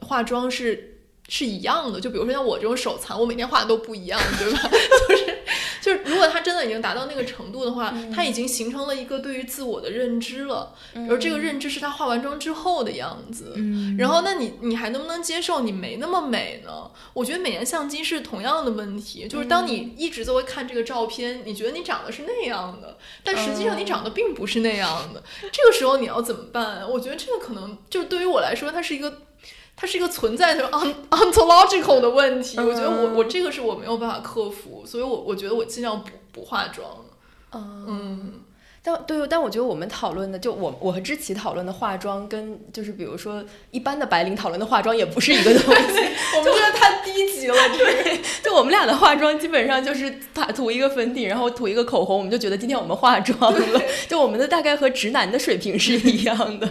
化妆是是一样的。就比如说像我这种手残，我每天画的都不一样，对吧？就是就是，如果他真的已经达到那个程度的话，他已经形成了一个对于自我的认知了，而这个认知是他化完妆之后的样子。嗯然后，那你你还能不能接受你没那么美呢？我觉得美颜相机是同样的问题，就是当你一直都会看这个照片，你觉得你长得是那样的，但实际上你长得并不是那样的。这个时候你要怎么办？我觉得这个可能就对于我来说，它是一个。它是一个存在的 on ontological 的问题，我觉得我我这个是我没有办法克服，所以我我觉得我尽量不不化妆。嗯，但对，但我觉得我们讨论的，就我我和知琪讨论的化妆，跟就是比如说一般的白领讨论的化妆也不是一个东西。我们觉得太低级了，这个。就我们俩的化妆基本上就是把涂一个粉底，然后涂一个口红，我们就觉得今天我们化妆了。就我们的大概和直男的水平是一样的。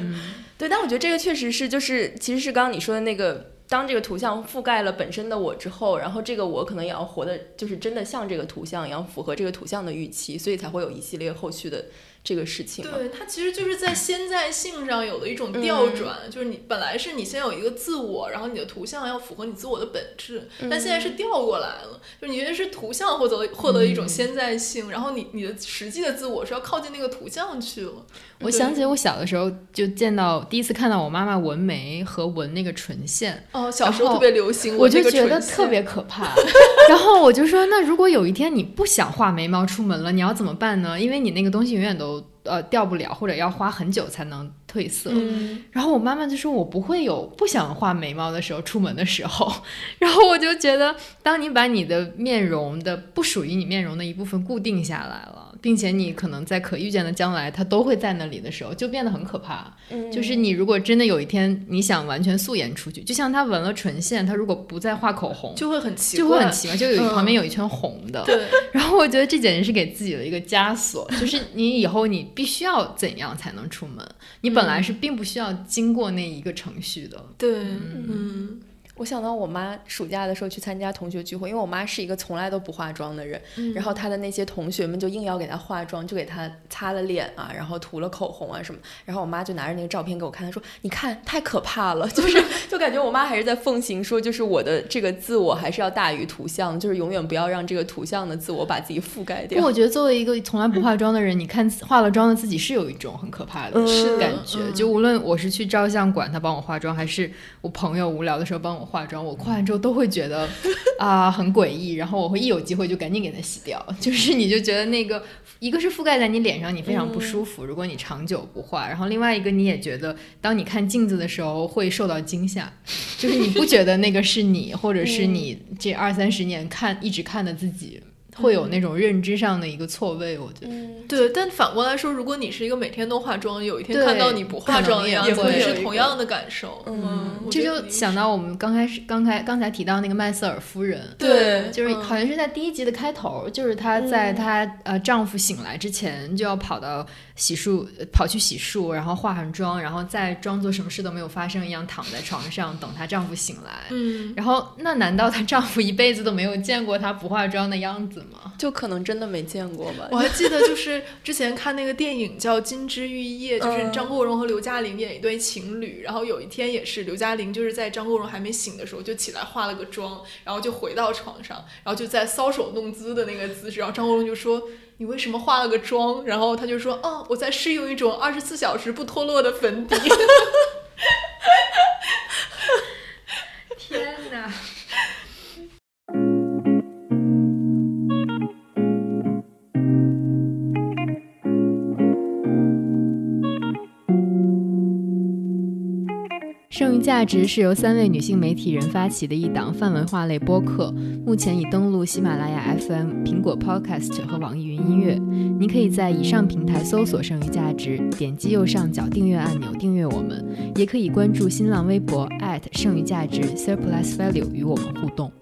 对，但我觉得这个确实是，就是其实是刚刚你说的那个，当这个图像覆盖了本身的我之后，然后这个我可能也要活的，就是真的像这个图像一样，符合这个图像的预期，所以才会有一系列后续的这个事情。对，它其实就是在现在性上有了一种调转，就是你本来是你先有一个自我，然后你的图像要符合你自我的本质，但现在是调过来了，就是你觉得是图像获得获得一种现在性，然后你你的实际的自我是要靠近那个图像去了。我想起我小的时候就见到第一次看到我妈妈纹眉和纹那个唇线，哦，小时候特别流行，我就觉得特别可怕。然后我就说，那如果有一天你不想画眉毛出门了，你要怎么办呢？因为你那个东西永远都 so 呃掉不了，或者要花很久才能褪色。嗯，然后我妈妈就说我不会有不想画眉毛的时候，出门的时候。然后我就觉得，当你把你的面容的不属于你面容的一部分固定下来了，并且你可能在可预见的将来它都会在那里的时候，就变得很可怕。嗯就是你如果真的有一天你想完全素颜出去，就像她纹了唇线，她如果不再画口红，就会很奇怪，就会很奇怪，就有嗯旁边有一圈红的。对，然后我觉得这简直是给自己的一个枷锁，就是你以后你必须要怎样才能出门？你本来是并不需要经过那一个程序的。对，嗯我想到我妈暑假的时候去参加同学聚会，因为我妈是一个从来都不化妆的人，嗯然后她的那些同学们就硬要给她化妆，就给她擦了脸啊，然后涂了口红啊什么，然后我妈就拿着那个照片给我看，她说：“你看，太可怕了！” 就是 就感觉我妈还是在奉行说，就是我的这个自我还是要大于图像，就是永远不要让这个图像的自我把自己覆盖掉。不过我觉得作为一个从来不化妆的人，你看化了妆的自己是有一种很可怕的是的感觉。嗯就无论我是去照相馆他帮我化妆，还是我朋友无聊的时候帮我化妆，我化完之后都会觉得 啊、很诡异，然后我会一有机会就赶紧给它洗掉。就是你就觉得那个一个是覆盖在你脸上，你非常不舒服，如果你长久不化，然后另外一个你也觉得当你看镜子的时候会受到惊吓，就是你不觉得那个是你，或者是你这二三十年看一直看的自己。会有那种认知上的一个错位，我觉得。嗯，对，但反过来说，如果你是一个每天都化妆，有一天看到你不化妆的样子，也也会是同样的感受。嗯这就想到我们刚开始刚开刚才提到那个麦瑟尔夫人，对，就是嗯好像是在第一集的开头，就是她在她呃丈夫醒来之前就要跑到洗漱跑去洗漱，然后化上妆，然后再装作什么事都没有发生一样躺在床上等她丈夫醒来。嗯，然后，那难道她丈夫一辈子都没有见过她不化妆的样子吗？就可能真的没见过吧。我还记得就是之前看那个电影叫《金枝玉叶》，就是嗯张国荣和刘嘉玲演一对情侣，然后有一天也是刘嘉玲就是在张国荣还没醒的时候就起来化了个妆，然后就回到床上，然后就在搔首弄姿的那个姿势，然后张国荣就说。你为什么化了个妆？然后他就说：“哦，我在试用一种 二十四小时不脱落的粉底。天哪！剩余价值是由三位女性媒体人发起的一档泛文化类播客，目前已登录喜马拉雅 FM、苹果 Podcast 和网易云音乐。您可以在以上平台搜索“剩余价值”，点击右上角订阅按钮订阅我们，也可以关注新浪微博剩余价值 Surplus Value 与我们互动。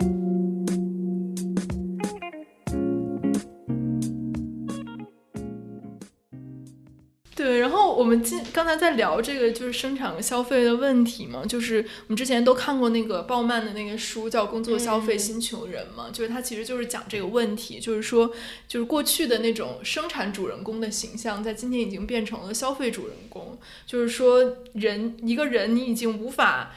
今刚才在聊这个就是生产和消费的问题嘛，就是我们之前都看过那个鲍曼的那个书叫《工作、消费、新穷人》嘛，就是他其实就是讲这个问题，就是说就是过去的那种生产主人公的形象，在今天已经变成了消费主人公，就是说人一个人你已经无法。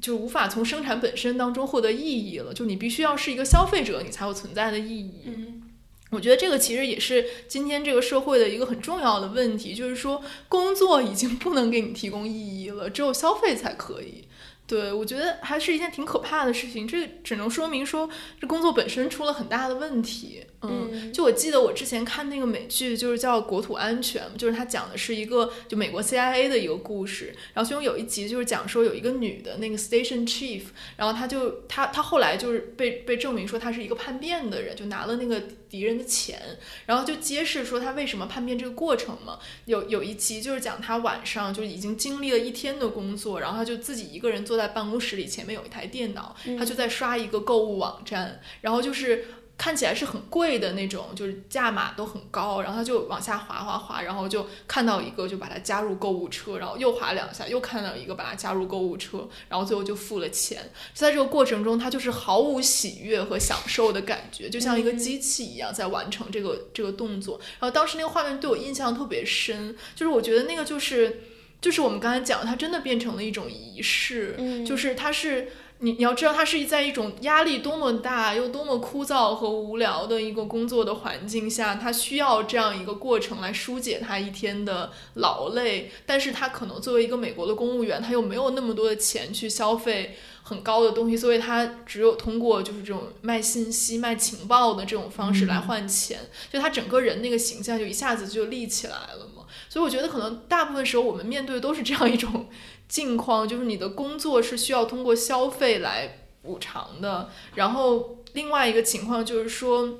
就无法从生产本身当中获得意义了，就你必须要是一个消费者，你才有存在的意义。嗯我觉得这个其实也是今天这个社会的一个很重要的问题，就是说工作已经不能给你提供意义了，只有消费才可以。对，我觉得还是一件挺可怕的事情。这只能说明说，这工作本身出了很大的问题。嗯，就我记得我之前看那个美剧，就是叫《国土安全》，就是它讲的是一个就美国 CIA 的一个故事。然后其中有一集就是讲说有一个女的那个 Station Chief，然后她就她她后来就是被被证明说她是一个叛变的人，就拿了那个敌人的钱，然后就揭示说她为什么叛变这个过程嘛。有有一集就是讲她晚上就已经经历了一天的工作，然后她就自己一个人坐在办公室里，前面有一台电脑，她就在刷一个购物网站，然后就是。看起来是很贵的那种，就是价码都很高，然后他就往下滑滑滑，然后就看到一个，就把它加入购物车，然后又滑两下，又看到一个，把它加入购物车，然后最后就付了钱。就在这个过程中，他就是毫无喜悦和享受的感觉，就像一个机器一样在完成这个这个动作。然后当时那个画面对我印象特别深，就是我觉得那个就是就是我们刚才讲，它真的变成了一种仪式，就是它是。你你要知道，他是在一种压力多么大又多么枯燥和无聊的一个工作的环境下，他需要这样一个过程来疏解他一天的劳累。但是他可能作为一个美国的公务员，他又没有那么多的钱去消费很高的东西，所以他只有通过就是这种卖信息、卖情报的这种方式来换钱。就他整个人那个形象就一下子就立起来了嘛。所以我觉得可能大部分时候我们面对的都是这样一种。境况就是你的工作是需要通过消费来补偿的，然后另外一个情况就是说，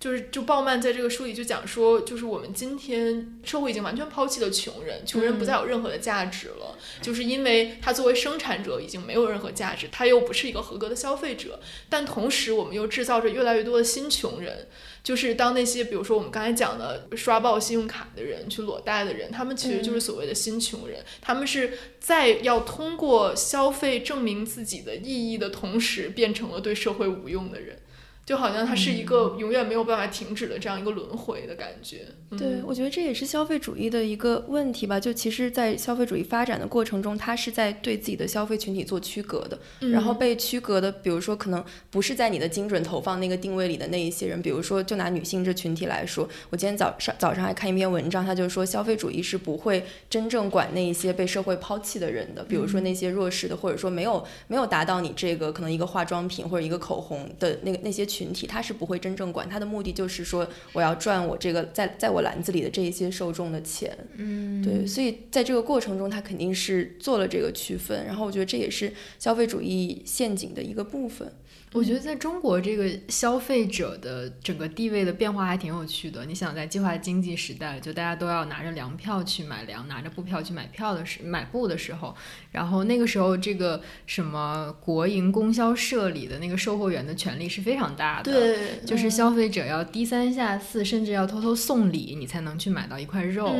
就是就鲍曼在这个书里就讲说，就是我们今天社会已经完全抛弃了穷人，穷人不再有任何的价值了，就是因为他作为生产者已经没有任何价值，他又不是一个合格的消费者，但同时我们又制造着越来越多的新穷人。就是当那些比如说我们刚才讲的刷爆信用卡的人、去裸贷的人，他们其实就是所谓的新穷人。他们是在要通过消费证明自己的意义的同时，变成了对社会无用的人。就好像它是一个永远没有办法停止的这样一个轮回的感觉。对，我觉得这也是消费主义的一个问题吧。就其实，在消费主义发展的过程中，它是在对自己的消费群体做区隔的。然后被区隔的，比如说可能不是在你的精准投放那个定位里的那一些人。比如说，就拿女性这群体来说，我今天早上早上还看一篇文章，他就说消费主义是不会真正管那一些被社会抛弃的人的。比如说那些弱势的，或者说没有没有达到你这个可能一个化妆品或者一个口红的那个那些群体，他是不会真正管，他的目的就是说我要赚我这个在在我篮子里的这一些受众的钱，嗯，对，所以在这个过程中，他肯定是做了这个区分，然后我觉得这也是消费主义陷阱的一个部分。我觉得在中国这个消费者的整个地位的变化还挺有趣的。你想在计划经济时代，就大家都要拿着粮票去买粮，拿着布票去买票的时买布的时候，然后那个时候这个什么国营供销社里的那个售货员的权力是非常大的，对，就是消费者要低三下四，甚至要偷偷送礼，你才能去买到一块肉。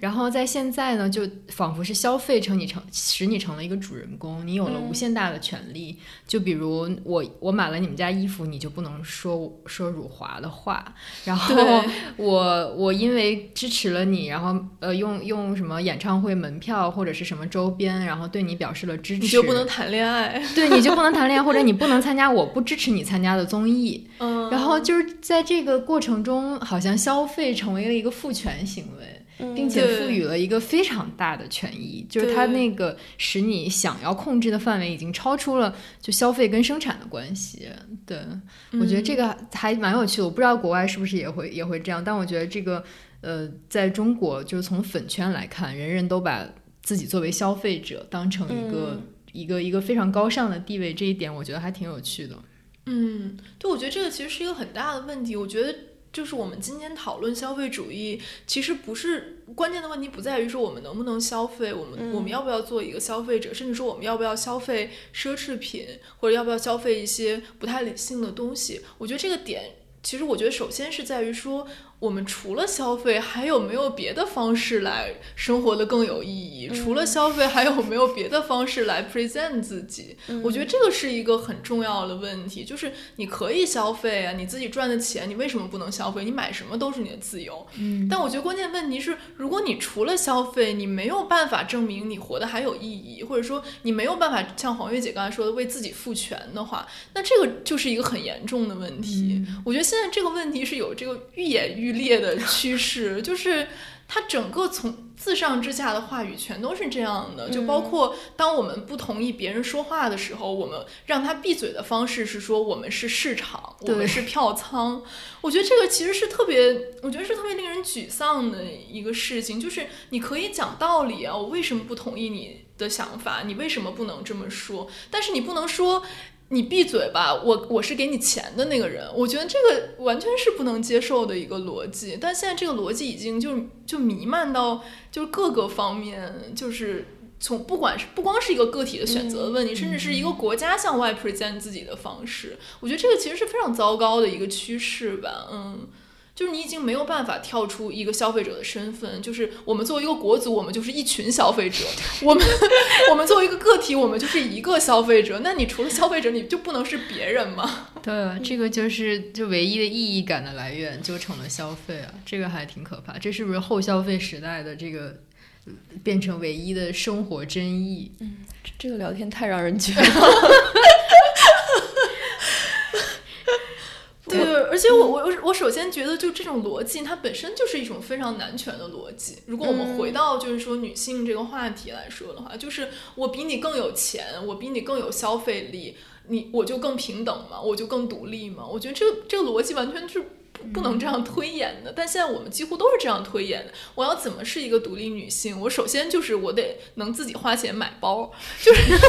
然后在现在呢，就仿佛是消费成你成使你成了一个主人公，你有了无限大的权利。就比如我我。买了你们家衣服，你就不能说说辱华的话。然后我我因为支持了你，然后呃用用什么演唱会门票或者是什么周边，然后对你表示了支持，你就不能谈恋爱？对，你就不能谈恋爱，或者你不能参加我不支持你参加的综艺。嗯，然后就是在这个过程中，好像消费成为了一个父权行为。并且赋予了一个非常大的权益，就是它那个使你想要控制的范围已经超出了就消费跟生产的关系。对我觉得这个还蛮有趣的，我不知道国外是不是也会也会这样，但我觉得这个呃，在中国就是从粉圈来看，人人都把自己作为消费者当成一个一个一个非常高尚的地位，这一点我觉得还挺有趣的。嗯，对，我觉得这个其实是一个很大的问题，我觉得。就是我们今天讨论消费主义，其实不是关键的问题，不在于说我们能不能消费，我们我们要不要做一个消费者，甚至说我们要不要消费奢侈品，或者要不要消费一些不太理性的东西。我觉得这个点，其实我觉得首先是在于说。我们除了消费，还有没有别的方式来生活的更有意义？除了消费，还有没有别的方式来 present 自己？我觉得这个是一个很重要的问题。就是你可以消费啊，你自己赚的钱，你为什么不能消费？你买什么都是你的自由。嗯。但我觉得关键问题是，如果你除了消费，你没有办法证明你活得还有意义，或者说你没有办法像黄月姐刚才说的为自己赋权的话，那这个就是一个很严重的问题。我觉得现现在这个问题是有这个愈演愈烈的趋势，就是它整个从自上至下的话语全都是这样的，就包括当我们不同意别人说话的时候，我们让他闭嘴的方式是说我们是市场，我们是票仓。我觉得这个其实是特别，我觉得是特别令人沮丧的一个事情，就是你可以讲道理啊，我为什么不同意你的想法？你为什么不能这么说？但是你不能说。你闭嘴吧，我我是给你钱的那个人，我觉得这个完全是不能接受的一个逻辑。但现在这个逻辑已经就就弥漫到就是各个方面，就是从不管是不光是一个个体的选择的问题，甚至是一个国家向外 present 自己的方式，我觉得这个其实是非常糟糕的一个趋势吧，嗯。就是你已经没有办法跳出一个消费者的身份，就是我们作为一个国足，我们就是一群消费者；我们 我们作为一个个体，我们就是一个消费者。那你除了消费者，你就不能是别人吗？对，这个就是就唯一的意义感的来源就成了消费啊，这个还挺可怕。这是不是后消费时代的这个变成唯一的生活真意？嗯，这个聊天太让人绝望。对，而且我我我首先觉得，就这种逻辑，它本身就是一种非常男权的逻辑。如果我们回到就是说女性这个话题来说的话，就是我比你更有钱，我比你更有消费力，你我就更平等嘛，我就更独立嘛。我觉得这个这个逻辑完全是不不能这样推演的。但现在我们几乎都是这样推演的。我要怎么是一个独立女性？我首先就是我得能自己花钱买包，就是。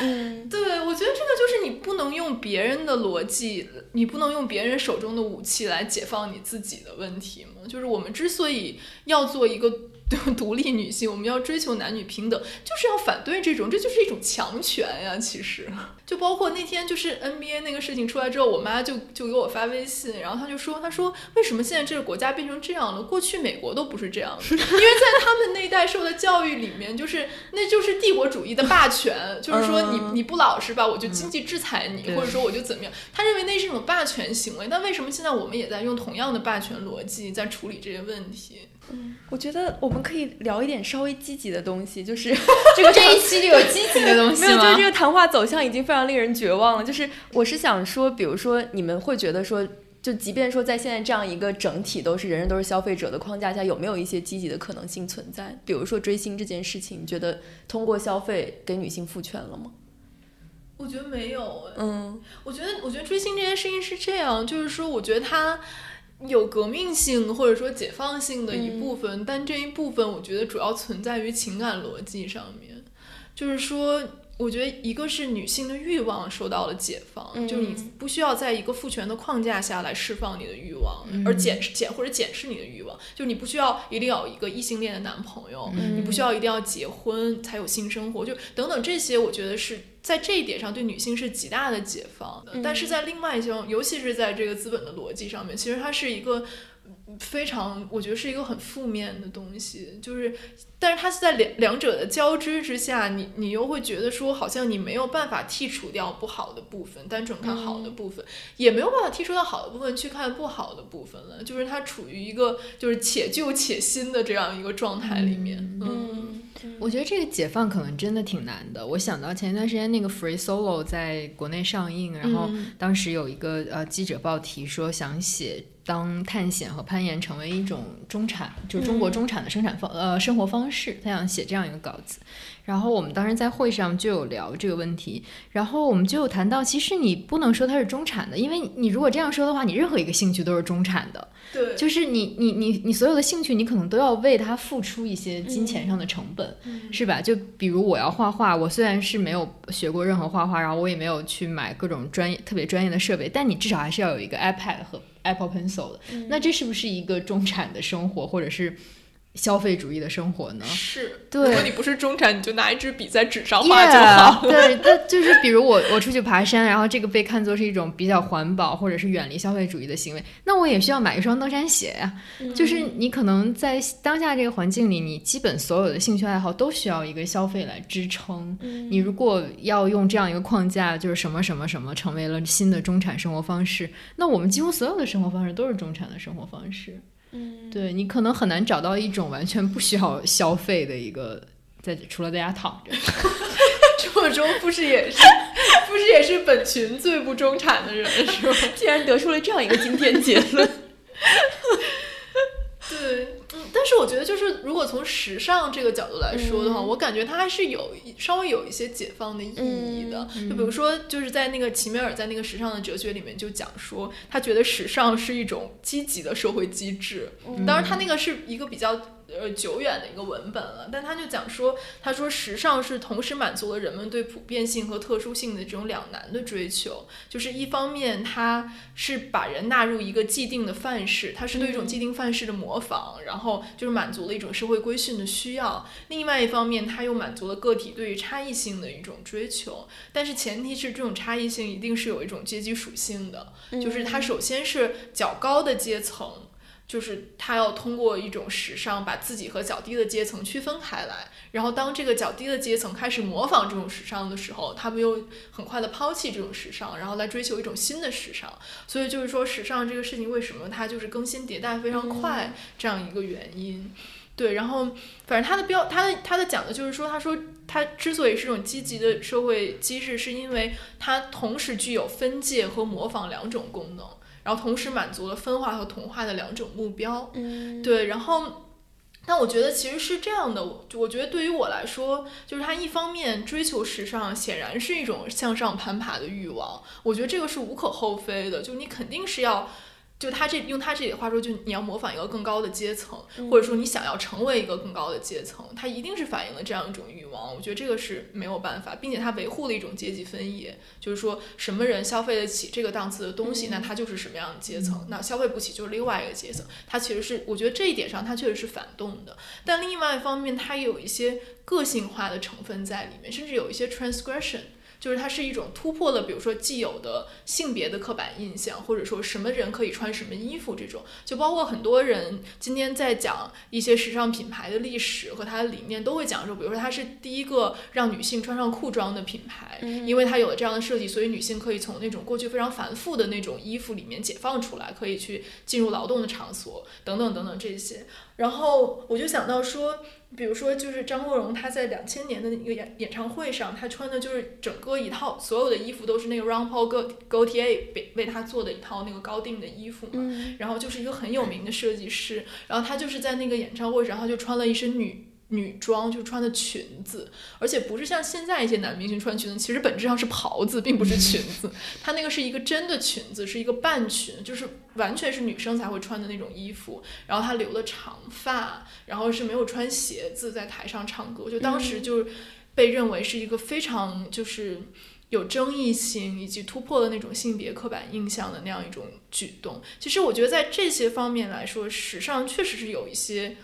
嗯，对，我觉得这个就是你不能用别人的逻辑，你不能用别人手中的武器来解放你自己的问题嘛。就是我们之所以要做一个。独立女性，我们要追求男女平等，就是要反对这种，这就是一种强权呀。其实，就包括那天就是 NBA 那个事情出来之后，我妈就就给我发微信，然后她就说，她说为什么现在这个国家变成这样了？过去美国都不是这样的，因为在他们那一代受的教育里面，就是那就是帝国主义的霸权，就是说你你不老实吧，我就经济制裁你，或者说我就怎么样。他认为那是一种霸权行为，但为什么现在我们也在用同样的霸权逻辑在处理这些问题？嗯，我觉得我们可以聊一点稍微积极的东西，就是 这个这一期就有积极的东西 吗？没有，就是这个谈话走向已经非常令人绝望了。就是我是想说，比如说你们会觉得说，就即便说在现在这样一个整体都是人人都是消费者的框架下，有没有一些积极的可能性存在？比如说追星这件事情，你觉得通过消费给女性赋权了吗？我觉得没有。嗯，我觉得我觉得追星这件事情是这样，就是说，我觉得它。有革命性或者说解放性的一部分，但这一部分我觉得主要存在于情感逻辑上面，就是说。我觉得一个是女性的欲望受到了解放，就是你不需要在一个父权的框架下来释放你的欲望，而检检或者检视你的欲望，就你不需要一定要有一个异性恋的男朋友，你不需要一定要结婚才有性生活，就等等这些，我觉得是在这一点上对女性是极大的解放的。但是在另外一些，尤其是在这个资本的逻辑上面，其实它是一个。非常，我觉得是一个很负面的东西，就是，但是它是在两两者的交织之下，你你又会觉得说，好像你没有办法剔除掉不好的部分，单纯看好的部分，也没有办法剔除掉好的部分去看不好的部分了，就是它处于一个就是且旧且新的这样一个状态里面。嗯，我觉得这个解放可能真的挺难的。我想到前一段时间那个 Free Solo 在国内上映，然后当时有一个呃记者报题说想写。当探险和攀岩成为一种中产，就是中国中产的生产方呃生活方式，他想写这样一个稿子。然后我们当时在会上就有聊这个问题，然后我们就有谈到，其实你不能说它是中产的，因为你如果这样说的话，你任何一个兴趣都是中产的。对，就是你你你你所有的兴趣，你可能都要为它付出一些金钱上的成本，是吧？就比如我要画画，我虽然是没有学过任何画画，然后我也没有去买各种专业特别专业的设备，但你至少还是要有一个 iPad 和 Apple Pencil 的。那这是不是一个中产的生活，或者是？消费主义的生活呢？是，对。如果你不是中产，你就拿一支笔在纸上画就好。对，那就是比如我我出去爬山，然后这个被看作是一种比较环保或者是远离消费主义的行为，那我也需要买一双登山鞋呀。就是你可能在当下这个环境里，你基本所有的兴趣爱好都需要一个消费来支撑。你如果要用这样一个框架，就是什么什么什么成为了新的中产生活方式，那我们几乎所有的生活方式都是中产的生活方式。嗯，对你可能很难找到一种完全不需要消费的一个，在除了在家躺着，作中不是也是不是也是本群最不中产的人是吗？竟然得出了这样一个惊天结论。对，嗯，但是我觉得就是如果从时尚这个角度来说的话，嗯我感觉它还是有稍微有一些解放的意义的。就比如说，就是在那个齐美尔在那个时尚的哲学里面就讲说，他觉得时尚是一种积极的社会机制。当然，他那个是一个比较。呃，久远的一个文本了，但他就讲说，他说时尚是同时满足了人们对普遍性和特殊性的这种两难的追求，就是一方面它是把人纳入一个既定的范式，它是对一种既定范式的模仿，然后就是满足了一种社会规训的需要；另外一方面，它又满足了个体对于差异性的一种追求，但是前提是这种差异性一定是有一种阶级属性的，就是它首先是较高的阶层。就是他要通过一种时尚把自己和较低的阶层区分开来，然后当这个较低的阶层开始模仿这种时尚的时候，他们又很快的抛弃这种时尚，然后来追求一种新的时尚。所以就是说，时尚这个事情为什么它就是更新迭代非常快、这样一个原因。对，然后反正他的标，他的他的讲的就是说，他说他之所以是一种积极的社会机制，是因为它同时具有分界和模仿两种功能。然后同时满足了分化和同化的两种目标，嗯，对，然后。但我觉得其实是这样的，我我觉得对于我来说，就是它一方面追求时尚，显然是一种向上攀爬的欲望，我觉得这个是无可厚非的，就你肯定是要。就他这用他这里的话说，就你要模仿一个更高的阶层，或者说你想要成为一个更高的阶层，它一定是反映了这样一种欲望。我觉得这个是没有办法，并且它维护了一种阶级分野，就是说什么人消费得起这个档次的东西，那他就是什么样的阶层；那消费不起就是另外一个阶层。它其实是，我觉得这一点上它确实是反动的，但另外一方面，它也有一些个性化的成分在里面，甚至有一些 transgression。就是它是一种突破了，比如说既有的性别的刻板印象，或者说什么人可以穿什么衣服这种，就包括很多人今天在讲一些时尚品牌的历史和它的理念，都会讲说，比如说它是第一个让女性穿上裤装的品牌，因为它有了这样的设计，所以女性可以从那种过去非常繁复的那种衣服里面解放出来，可以去进入劳动的场所，等等等等这些。然后我就想到说，比如说就是张国荣他在两千年的那个演演唱会上，他穿的就是整个一套所有的衣服都是那个 Ron Paul Gaultier 为为他做的一套那个高定的衣服嘛，然后就是一个很有名的设计师，然后他就是在那个演唱会上，他就穿了一身女。女装就穿的裙子，而且不是像现在一些男明星穿裙子，其实本质上是袍子，并不是裙子。他那个是一个真的裙子，是一个半裙，就是完全是女生才会穿的那种衣服。然后她留了长发，然后是没有穿鞋子在台上唱歌，就当时就被认为是一个非常就是有争议性以及突破了那种性别刻板印象的那样一种举动。其实我觉得在这些方面来说，时尚确实是有一些。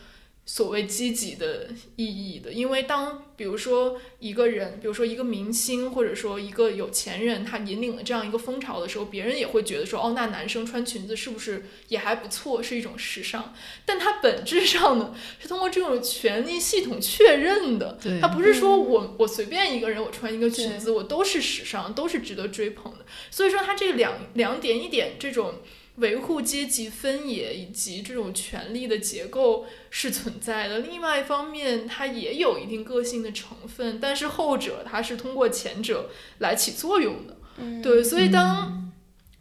所谓积极的意义的，因为当比如说一个人，比如说一个明星，或者说一个有钱人，他引领了这样一个风潮的时候，别人也会觉得说，哦，那男生穿裙子是不是也还不错，是一种时尚？但它本质上呢，是通过这种权力系统确认的，对它不是说我我随便一个人我穿一个裙子，我都是时尚，都是值得追捧的。所以说，它这两两点一点这种。维护阶级分野以及这种权力的结构是存在的。另外一方面，它也有一定个性的成分，但是后者它是通过前者来起作用的。嗯对，所以当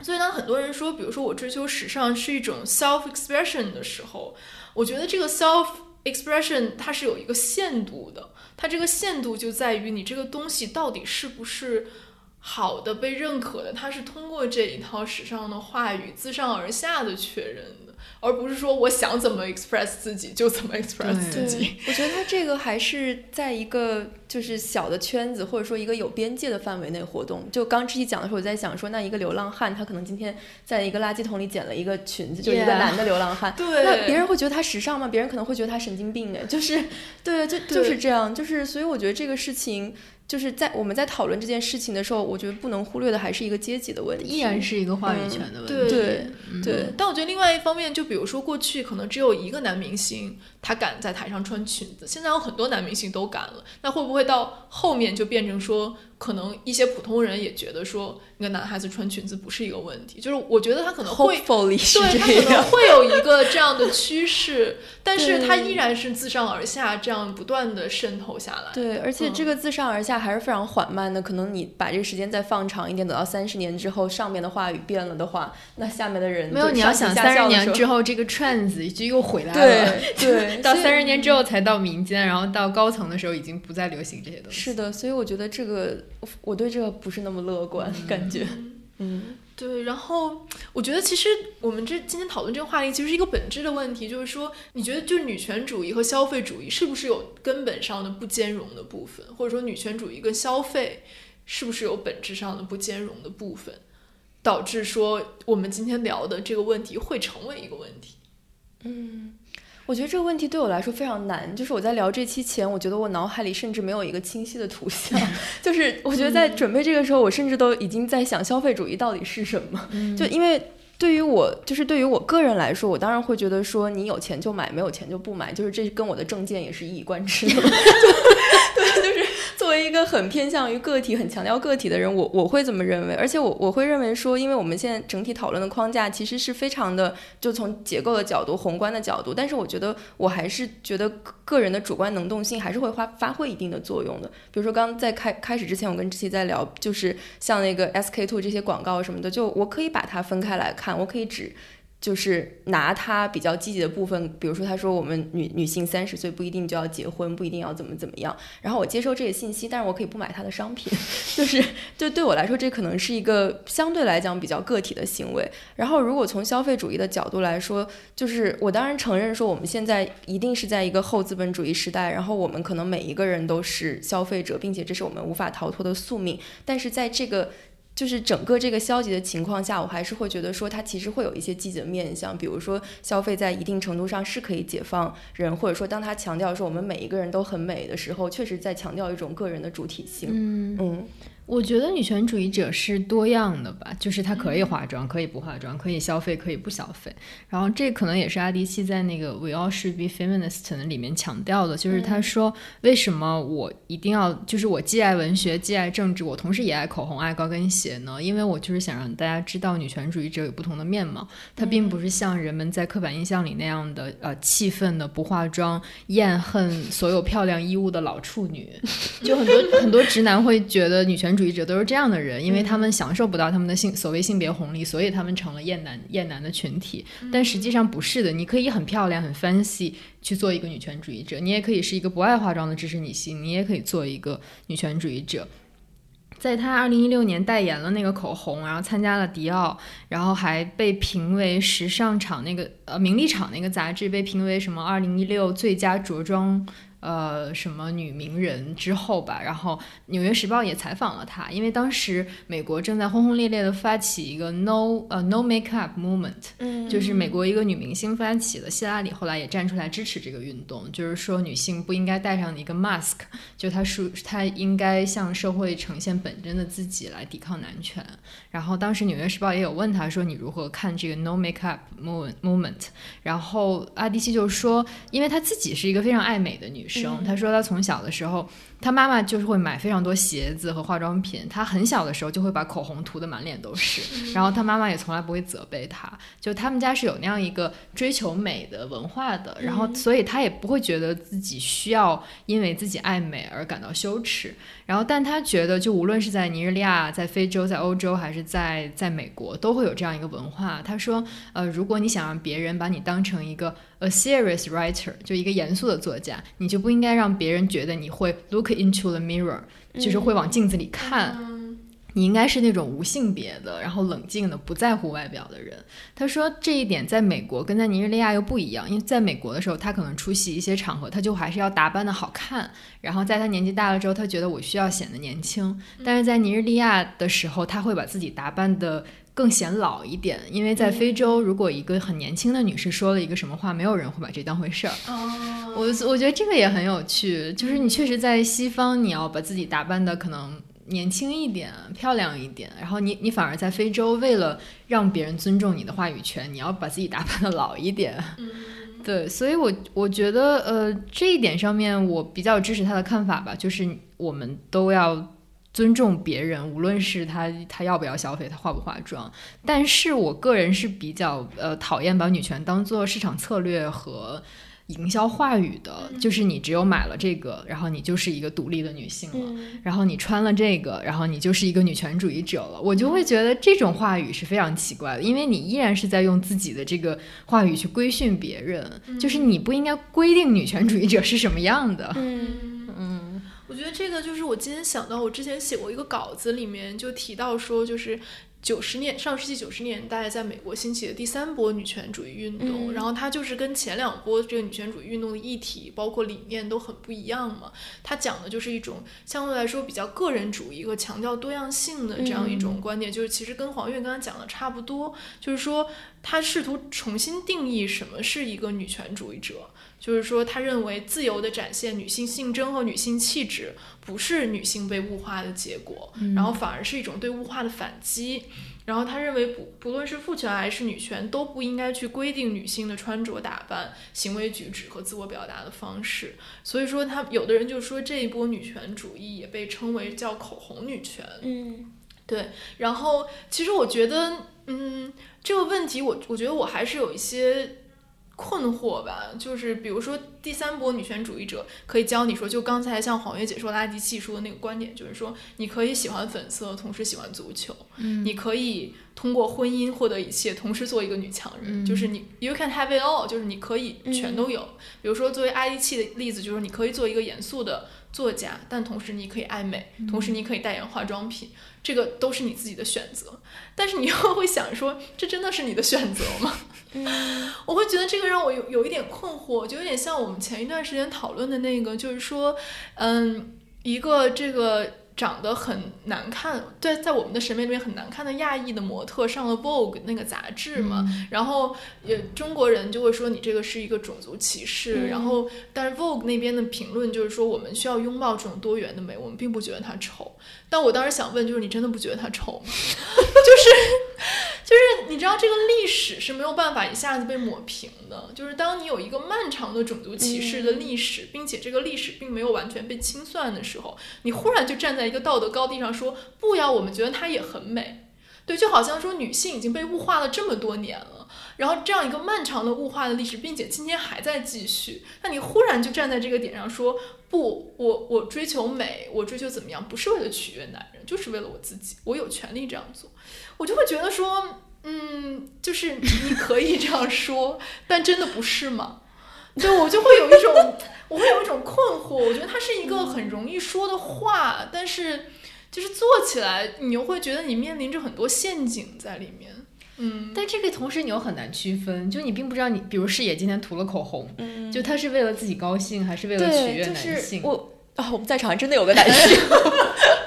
所以当很多人说，比如说我追求时尚是一种 self expression 的时候，我觉得这个 self expression 它是有一个限度的。它这个限度就在于你这个东西到底是不是。好的，被认可的，它是通过这一套时尚的话语自上而下的确认的，而不是说我想怎么 express 自己就怎么 express 自己。我觉得他这个还是在一个就是小的圈子，或者说一个有边界的范围内活动。就刚之前讲的时候，我在想说，那一个流浪汉，他可能今天在一个垃圾桶里捡了一个裙子，就是一个男的流浪汉。对那别人会觉得他时尚吗？别人可能会觉得他神经病哎，就是，对，就就是这样，就是，所以我觉得这个事情。就是在我们在讨论这件事情的时候，我觉得不能忽略的还是一个阶级的问题，依然是一个话语权的问题。对对嗯对但我觉得另外一方面，就比如说过去可能只有一个男明星他敢在台上穿裙子，现在有很多男明星都敢了，那会不会到后面就变成说可能一些普通人也觉得说，一个男孩子穿裙子不是一个问题，就是我觉得他可能会对他。可能会有一个这样的趋势，但是对他依然是自上而下这样不断的渗透下来。对，而且嗯这个自上而下还是非常缓慢的。可能你把这个时间再放长一点，等到三十年之后，上面的话语变了的话，那下面的人没有，你要想三十年之后，这个 trends 就又回来了。对 对，到三十年之后才到民间，然后到高层的时候已经不再流行这些东西。是的，所以我觉得这个我对这个不是那么乐观，感觉，嗯对，然后我觉得其实我们这今天讨论这个话题，其实是一个本质的问题，就是说，你觉得就是女权主义和消费主义是不是有根本上的不兼容的部分，或者说女权主义跟消费是不是有本质上的不兼容的部分，导致说我们今天聊的这个问题会成为一个问题。嗯。我觉得这个问题对我来说非常难，就是我在聊这期前，我觉得我脑海里甚至没有一个清晰的图像，就是我觉得在准备这个时候，我甚至都已经在想消费主义到底是什么，就因为。对于我，就是对于我个人来说，我当然会觉得说，你有钱就买，没有钱就不买，就是这跟我的证件也是一以贯之的。作为一个很偏向于个体、很强调个体的人，我我会这么认为。而且我我会认为说，因为我们现在整体讨论的框架其实是非常的，就从结构的角度、宏观的角度，但是我觉得我还是觉得个人的主观能动性还是会发发挥一定的作用的。比如说，刚刚在开开始之前，我跟志奇在聊，就是像那个 SK two 这些广告什么的，就我可以把它分开来看，我可以只。就是拿他比较积极的部分，比如说他说我们女女性三十岁不一定就要结婚，不一定要怎么怎么样，然后我接受这个信息，但是我可以不买他的商品，就是就对我来说，这可能是一个相对来讲比较个体的行为。然后如果从消费主义的角度来说，就是我当然承认说我们现在一定是在一个后资本主义时代，然后我们可能每一个人都是消费者，并且这是我们无法逃脱的宿命。但是在这个就是整个这个消极的情况下，我还是会觉得说，它其实会有一些积极的面向，比如说消费在一定程度上是可以解放人，或者说当他强调说我们每一个人都很美的时候，确实在强调一种个人的主体性。嗯，嗯我觉得女权主义者是多样的吧，就是她可以化妆，可以不化妆，可以消费，可以不消费。然后这可能也是阿迪契在那个《We All Should Be Feminist》里面强调的，就是他说为什么我一定要，就是我既爱文学，既爱政治，我同时也爱口红、爱高跟鞋呢？因为我就是想让大家知道，女权主义者有不同的面貌，它并不是像人们在刻板印象里那样的呃气愤的不化妆、厌恨所有漂亮衣物的老处女。就很多很多直男会觉得女权主义者都是这样的人，因为他们享受不到他们的性所谓性别红利，所以他们成了厌男厌男的群体。但实际上不是的，你可以很漂亮、很 fancy 去做一个女权主义者，你也可以是一个不爱化妆的知识女性，你也可以做一个女权主义者。在她二零一六年代言了那个口红，然后参加了迪奥，然后还被评为时尚场那个呃名利场那个杂志被评为什么二零一六最佳着装呃什么女名人之后吧，然后《纽约时报》也采访了她，因为当时美国正在轰轰烈烈的发起一个 No 呃 No Makeup Movement，嗯就是美国一个女明星发起的，希拉里后来也站出来支持这个运动，就是说女性不应该戴上一个 mask，就她说她应该向社会呈现本真的自己来抵抗男权。然后当时《纽约时报》也有问她说你如何看这个 No Makeup Movement Movement，然后阿迪西就说，因为她自己是一个非常爱美的女生，她说她从小的时候。她妈妈就是会买非常多鞋子和化妆品，她很小的时候就会把口红涂得满脸都是，然后她妈妈也从来不会责备她，就他们家是有那样一个追求美的文化的，然后所以她也不会觉得自己需要因为自己爱美而感到羞耻，然后但她觉得就无论是在尼日利亚、在非洲、在欧洲还是在在美国，都会有这样一个文化。她说，呃，如果你想让别人把你当成一个 a serious writer，就一个严肃的作家，你就不应该让别人觉得你会 look into the mirror，就是会往镜子里看。你应该是那种无性别的，然后冷静的，不在乎外表的人。他说这一点在美国跟在尼日利亚又不一样，因为在美国的时候，他可能出席一些场合，他就还是要打扮的好看。然后在他年纪大了之后，他觉得我需要显得年轻。但是在尼日利亚的时候，他会把自己打扮的更显老一点，因为在非洲，如果一个很年轻的女士说了一个什么话，没有人会把这当回事儿。哦，我我觉得这个也很有趣，就是你确实在西方，你要把自己打扮的可能年轻一点、漂亮一点，然后你你反而在非洲，为了让别人尊重你的话语权，你要把自己打扮的老一点。对，所以我我觉得呃这一点上面我比较支持他的看法吧，就是我们都要尊重别人，无论是他他要不要消费，他化不化妆。但是我个人是比较呃讨厌把女权当做市场策略和营销话语的，就是你只有买了这个，然后你就是一个独立的女性了，嗯然后你穿了这个，然后你就是一个女权主义者了。我就会觉得这种话语是非常奇怪的，因为你依然是在用自己的这个话语去规训别人，就是你不应该规定女权主义者是什么样的。嗯嗯我觉得这个就是我今天想到，我之前写过一个稿子，里面就提到说，就是九十年上世纪九十年代在美国兴起的第三波女权主义运动，嗯。然后它就是跟前两波这个女权主义运动的议题，包括理念都很不一样嘛。它讲的就是一种相对来说比较个人主义和强调多样性的这样一种观点，就是其实跟黄月刚才讲的差不多，就是说他试图重新定义什么是一个女权主义者。就是说，他认为自由的展现女性性征和女性气质，不是女性被物化的结果，然后反而是一种对物化的反击。然后他认为不不论是父权还是女权，都不应该去规定女性的穿着打扮、行为举止和自我表达的方式。所以说他，有的人就说这一波女权主义也被称为叫口红女权。嗯对，然后其实我觉得，嗯，这个问题我我觉得我还是有一些困惑吧，就是比如说第三波女权主义者可以教你说，就刚才像黄月姐说垃圾系说的那个观点，就是说你可以喜欢粉色，同时喜欢足球，嗯。你可以通过婚姻获得一切，同时做一个女强人，嗯。就是你 you can have it all，就是你可以全都有。比如说作为爱利器的例子，就是你可以做一个严肃的作家，但同时你可以爱美，同时你可以代言化妆品，这个都是你自己的选择。但是你又会想说，这真的是你的选择吗？我会觉得这个让我有有一点困惑，就有点像我们前一段时间讨论的那个，就是说，嗯，一个这个长得很难看，对，在我们的审美里面很难看的亚裔的模特上了 Vogue 那个杂志嘛，然后也中国人就会说你这个是一个种族歧视，然后但是 Vogue 那边的评论就是说我们需要拥抱这种多元的美，我们并不觉得它丑。但我当时想问，就是你真的不觉得它丑吗？就是就是你知道这个历史是没有办法一下子被抹平的，就是当你有一个漫长的种族歧视的历史，并且这个历史并没有完全被清算的时候，你忽然就站在一个道德高地上说不呀，我们觉得它也很美。对，就好像说女性已经被物化了这么多年了，然后这样一个漫长的物化的历史，并且今天还在继续，那你忽然就站在这个点上说不，我我追求美，我追求怎么样，不是为了取悦男人，就是为了我自己，我有权利这样做，我就会觉得说，嗯，就是你可以这样说，但真的不是吗？对，我就会有一种，我会有一种困惑。我觉得它是一个很容易说的话，但是就是做起来，你又会觉得你面临着很多陷阱在里面。嗯，但这个同时你又很难区分，就你并不知道你，比如视野今天涂了口红，就他是为了自己高兴，还是为了取对，悦就是男性？我啊，我们在场真的有个男性。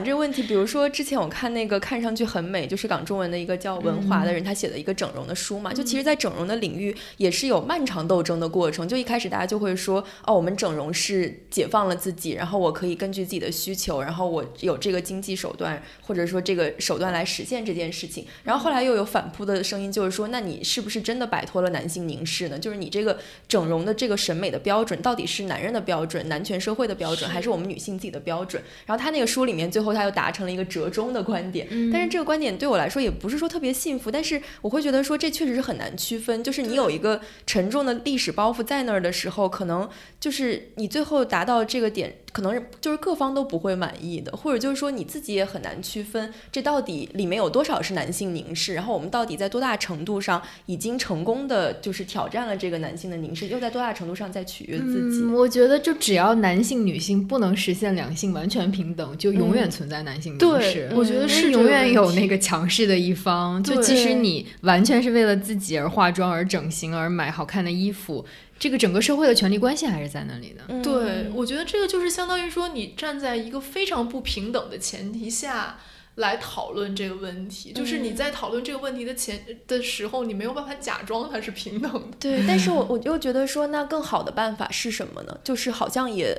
就是我也在想这个问题，比如说之前我看那个看上去很美，就是港中文的一个叫文华的人，他写的一个整容的书嘛，就其实，在整容的领域也是有漫长斗争的过程。就一开始大家就会说，哦，我们整容是解放了自己，然后我可以根据自己的需求，然后我有这个经济手段或者说这个手段来实现这件事情。然后后来又有反扑的声音，就是说，那你是不是真的摆脱了男性凝视呢？就是你这个整容的这个审美的标准，到底是男人的标准、男权社会的标准，还是我们女性自己的标准？然后他那个书里面最后他又达成了一个折中的观点，但是这个观点对我来说也不是说特别幸福，但是我会觉得说这确实是很难区分，就是你有一个沉重的历史包袱在那儿的时候，可能就是你最后达到这个点，可能是就是各方都不会满意的，或者就是说你自己也很难区分这到底里面有多少是男性凝视，然后我们到底在多大程度上已经成功的就是挑战了这个男性的凝视，又在多大程度上在取悦自己。嗯，我觉得就只要男性、女性不能实现两性完全平等，就永远存在男性凝对视。我觉得是永远有那个强势的一方。就对即使你完全是为了自己而化妆、而整形、而买好看的衣服，这个整个社会的权力关系还是在那里的。嗯对，我觉得这个就是相当于说，你站在一个非常不平等的前提下来讨论这个问题，就是你在讨论这个问题的前的时候，你没有办法假装它是平等的。对，但是我 我又觉得说，那更好的办法是什么呢？就是好像也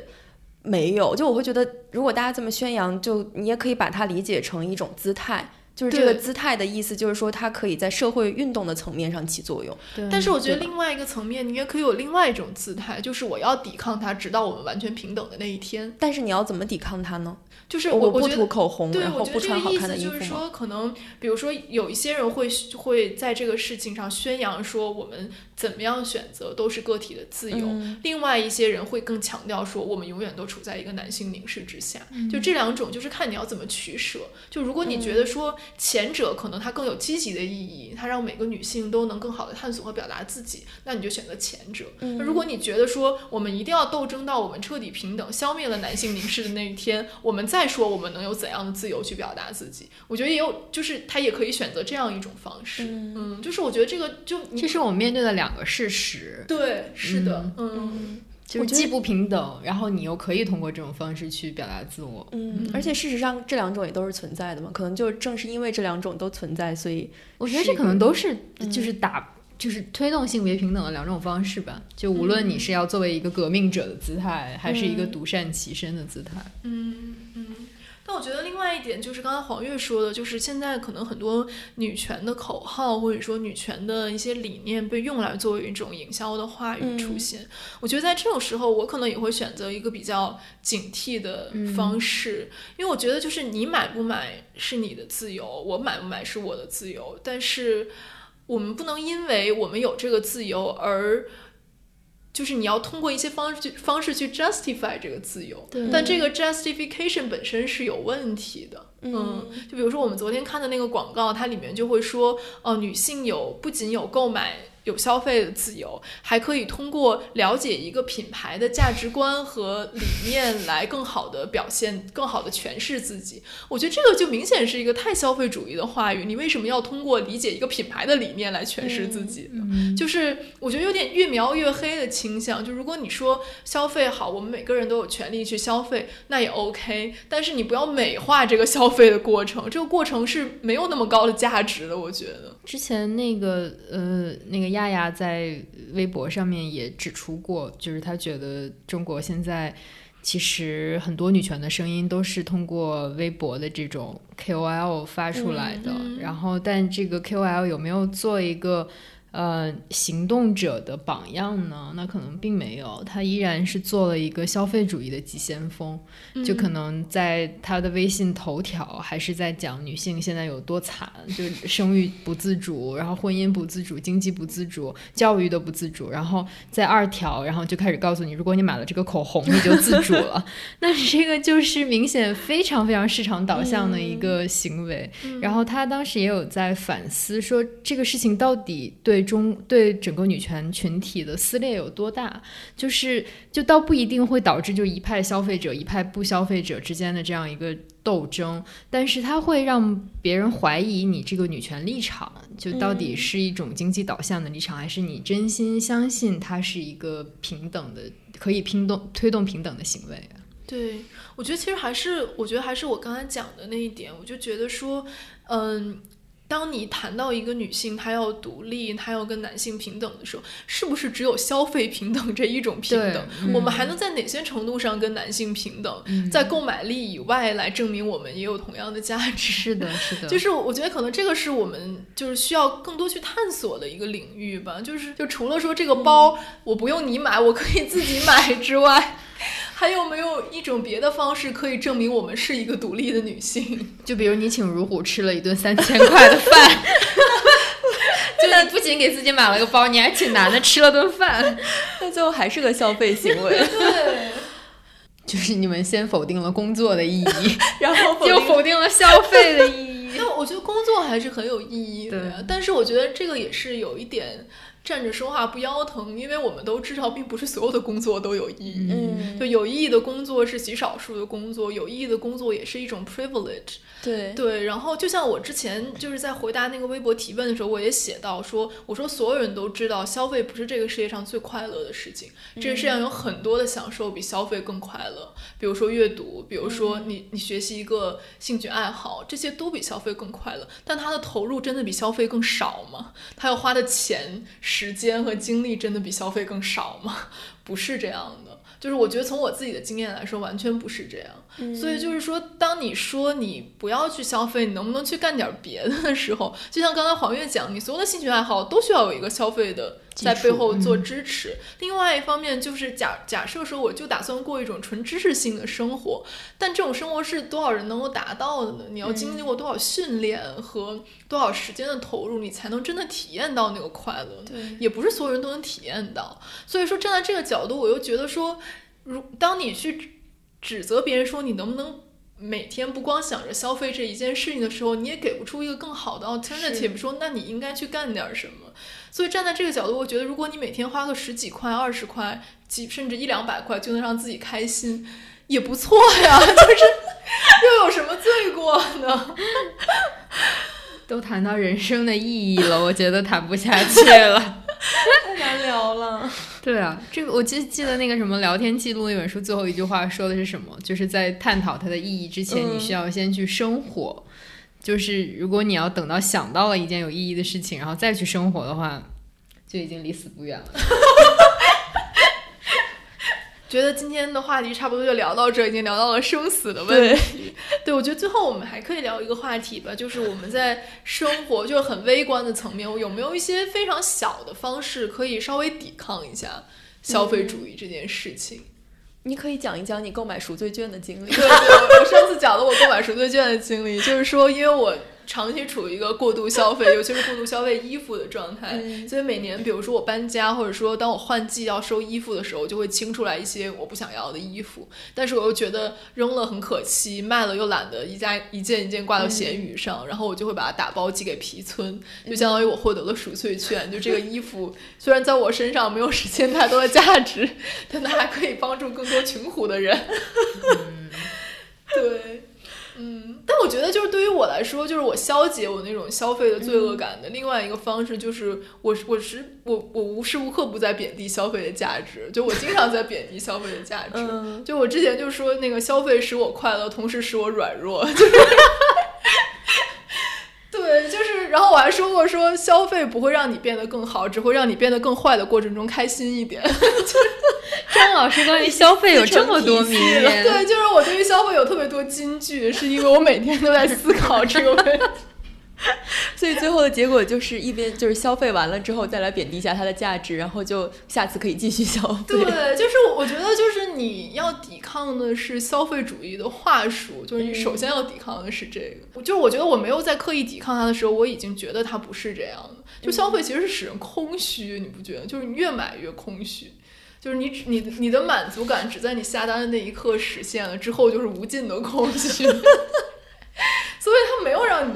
没有，就我会觉得，如果大家这么宣扬，就你也可以把它理解成一种姿态。就是这个姿态的意思，就是说它可以在社会运动的层面上起作用。对但是我觉得另外一个层面，你也可以有另外一种姿态，就是我要抵抗它，直到我们完全平等的那一天。但是你要怎么抵抗它呢？就是我我觉得涂口红，对，然后我不穿好看的衣服吗？说，可能比如说有一些人会会在这个事情上宣扬说我们怎么样选择都是个体的自由，嗯另外一些人会更强调说我们永远都处在一个男性凝视之下。嗯就这两种，就是看你要怎么取舍。就如果你觉得说前者可能它更有积极的意义，它让每个女性都能更好的探索和表达自己，那你就选择前者。嗯那如果你觉得说我们一定要斗争到我们彻底平等，消灭了男性凝视的那一天，我们再说我们能有怎样的自由去表达自己。我觉得也有，就是他也可以选择这样一种方式。嗯就是我觉得这个就你这是我们面对的两个事实，对，是的，嗯就是既不平等，然后你又可以通过这种方式去表达自我。嗯，而且事实上这两种也都是存在的嘛，可能就正是因为这两种都存在，所以我觉得这可能都是就是打。就是推动性别平等的两种方式吧，就无论你是要作为一个革命者的姿态，还是一个独善其身的姿态。嗯嗯。但我觉得另外一点就是刚才黄月说的，就是现在可能很多女权的口号或者说女权的一些理念被用来作为一种营销的话语出现。我觉得在这种时候，我可能也会选择一个比较警惕的方式，因为我觉得就是你买不买是你的自由，我买不买是我的自由，但是我们不能因为我们有这个自由而。就是你要通过一些方式方式去 justify 这个自由，但这个 justification 本身是有问题的。嗯，就比如说我们昨天看的那个广告，它里面就会说，哦、女性有不仅有购买。有消费的自由，还可以通过了解一个品牌的价值观和理念来更好的表现、更好的诠释自己。我觉得这个就明显是一个太消费主义的话语。你为什么要通过理解一个品牌的理念来诠释自己呢？就是我觉得有点越描越黑的倾向。就如果你说消费好，我们每个人都有权利去消费，那也 OK。但是你不要美化这个消费的过程，这个过程是没有那么高的价值的。我觉得，之前那个呃，那个亚亚在微博上面也指出过，就是他觉得中国现在其实很多女权的声音都是通过微博的这种 KOL 发出来的，嗯然后但这个 KOL 有没有做一个呃行动者的榜样呢？那可能并没有，他依然是做了一个消费主义的急先锋，就可能在他的微信头条还是在讲女性现在有多惨，就生育不自主，然后婚姻不自主，经济不自主，教育都不自主，然后在二条，然后就开始告诉你，如果你买了这个口红，你就自主了。那这个就是明显非常非常市场导向的一个行为。然后他当时也有在反思说，这个事情到底对中对整个女权群体的撕裂有多大？就是就倒不一定会导致就一派消费者一派不消费者之间的这样一个斗争，但是它会让别人怀疑你这个女权立场，就到底是一种经济导向的立场，还是你真心相信它是一个平等的，可以拼动推动平等的行为啊？对，我觉得其实还是，我觉得还是我刚才讲的那一点，我就觉得说，嗯。当你谈到一个女性她要独立，她要跟男性平等的时候，是不是只有消费平等这一种平等？嗯 我们还能在哪些程度上跟男性平等？在购买力以外来证明我们也有同样的价值？是的，是的，就是我觉得可能这个是我们就是需要更多去探索的一个领域吧。就是就除了说这个包我不用你买，我可以自己买之外，还有没有一种别的方式可以证明我们是一个独立的女性？就比如你请如虎吃了一顿三千块的饭，就你不仅给自己买了个包，你还请男的吃了顿饭，那最后还是个消费行为。对，就是你们先否定了工作的意义，然后又否定了消费的意义。那我觉得工作还是很有意义的呀。但是我觉得这个也是有一点站着说话不腰疼，因为我们都知道，并不是所有的工作都有意义。嗯，就有意义的工作是极少数的工作，有意义的工作也是一种 privilege。对对，然后就像我之前就是在回答那个微博提问的时候，我也写到说，我说所有人都知道消费不是这个世界上最快乐的事情，这个世界上有很多的享受比消费更快乐，比如说阅读，比如说你你学习一个兴趣爱好，这些都比消费更快乐，但它的投入真的比消费更少吗？他要花的钱、时间和精力真的比消费更少吗？不是这样的。就是我觉得从我自己的经验来说，完全不是这样。嗯所以就是说，当你说你不要去消费，你能不能去干点别的的时候，就像刚才黄月讲，你所有的兴趣爱好都需要有一个消费的在背后做嗯支持。另外一方面就是假假设说，我就打算过一种纯知识性的生活，但这种生活是多少人能够达到的呢？你要经历过多少训练和多少时间的投入，你才能真的体验到那个快乐？对也不是所有人都能体验到。所以说，站在这个角度，我又觉得说，如当你去指责别人说你能不能每天不光想着消费这一件事情的时候，你也给不出一个更好的 alternative，说那你应该去干点什么。所以站在这个角度，我觉得如果你每天花个十几块、二十块，几甚至一两百块就能让自己开心，也不错呀。就是又有什么罪过呢？都谈到人生的意义了，我觉得谈不下去了。太难聊了。对啊，这个我记记得那个什么聊天记录那本书最后一句话说的是什么？就是在探讨它的意义之前，嗯你需要先去生活。就是如果你要等到想到了一件有意义的事情，然后再去生活的话，就已经离死不远了。觉得今天的话题差不多就聊到这，已经聊到了生死的问题。对，我觉得最后我们还可以聊一个话题吧，就是我们在生活就是很微观的层面，我有没有一些非常小的方式可以稍微抵抗一下消费主义这件事情？你可以讲一讲你购买赎罪券的经历 对。对，我上次讲了我购买赎罪券的经历，就是说，因为我长期处于一个过度消费，尤其是过度消费衣服的状态，嗯所以每年，比如说我搬家，或者说当我换季要收衣服的时候，就会清出来一些我不想要的衣服，但是我又觉得扔了很可惜，卖了又懒得一家一件一件挂到闲鱼上，然后我就会把它打包寄给皮村，就相当于我获得了赎罪券。就这个衣服虽然在我身上没有实现太多的价值，但它还可以帮助更多穷苦的人。对。嗯，但我觉得就是对于我来说，就是我消解我那种消费的罪恶感的另外一个方式，就是我我是我我无时无刻不在贬低消费的价值，就我经常在贬低消费的价值。嗯就我之前就说那个消费使我快乐，同时使我软弱，就是。对，就是，然后我还说过，说消费不会让你变得更好，只会让你变得更坏的过程中开心一点。张老师关于消费有这么多名言，对，就是我对于消费有特别多金句，是因为我每天都在思考这个问题。所以最后的结果就是一边就是消费完了之后再来贬低一下它的价值，然后就下次可以继续消费。对，就是我觉得，就是你要抵抗的是消费主义的话术，就是你首先要抵抗的是这个。就是我觉得我没有在刻意抵抗它的时候，我已经觉得它不是这样的。就消费其实是使人空虚，你不觉得？就是你越买越空虚。就是你只你你的满足感只在你下单的那一刻实现了，之后就是无尽的空虚。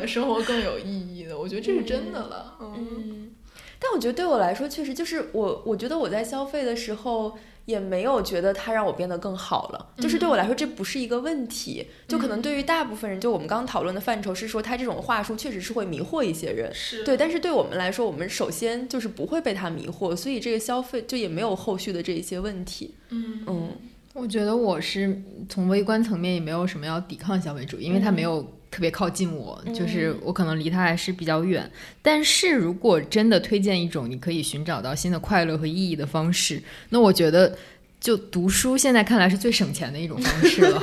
生活更有意义的，我觉得这是真的了。嗯嗯，但我觉得对我来说，确实就是我，我觉得我在消费的时候也没有觉得它让我变得更好了。就是对我来说，这不是一个问题。就可能对于大部分人，就我们刚刚讨论的范畴是说，他这种话术确实是会迷惑一些人。是对，但是对我们来说，我们首先就是不会被他迷惑，所以这个消费就也没有后续的这一些问题。嗯嗯我觉得我是从微观层面也没有什么要抵抗消费主义，因为它没有特别靠近我，就是我可能离他还是比较远。但是如果真的推荐一种你可以寻找到新的快乐和意义的方式，那我觉得就读书现在看来是最省钱的一种方式了，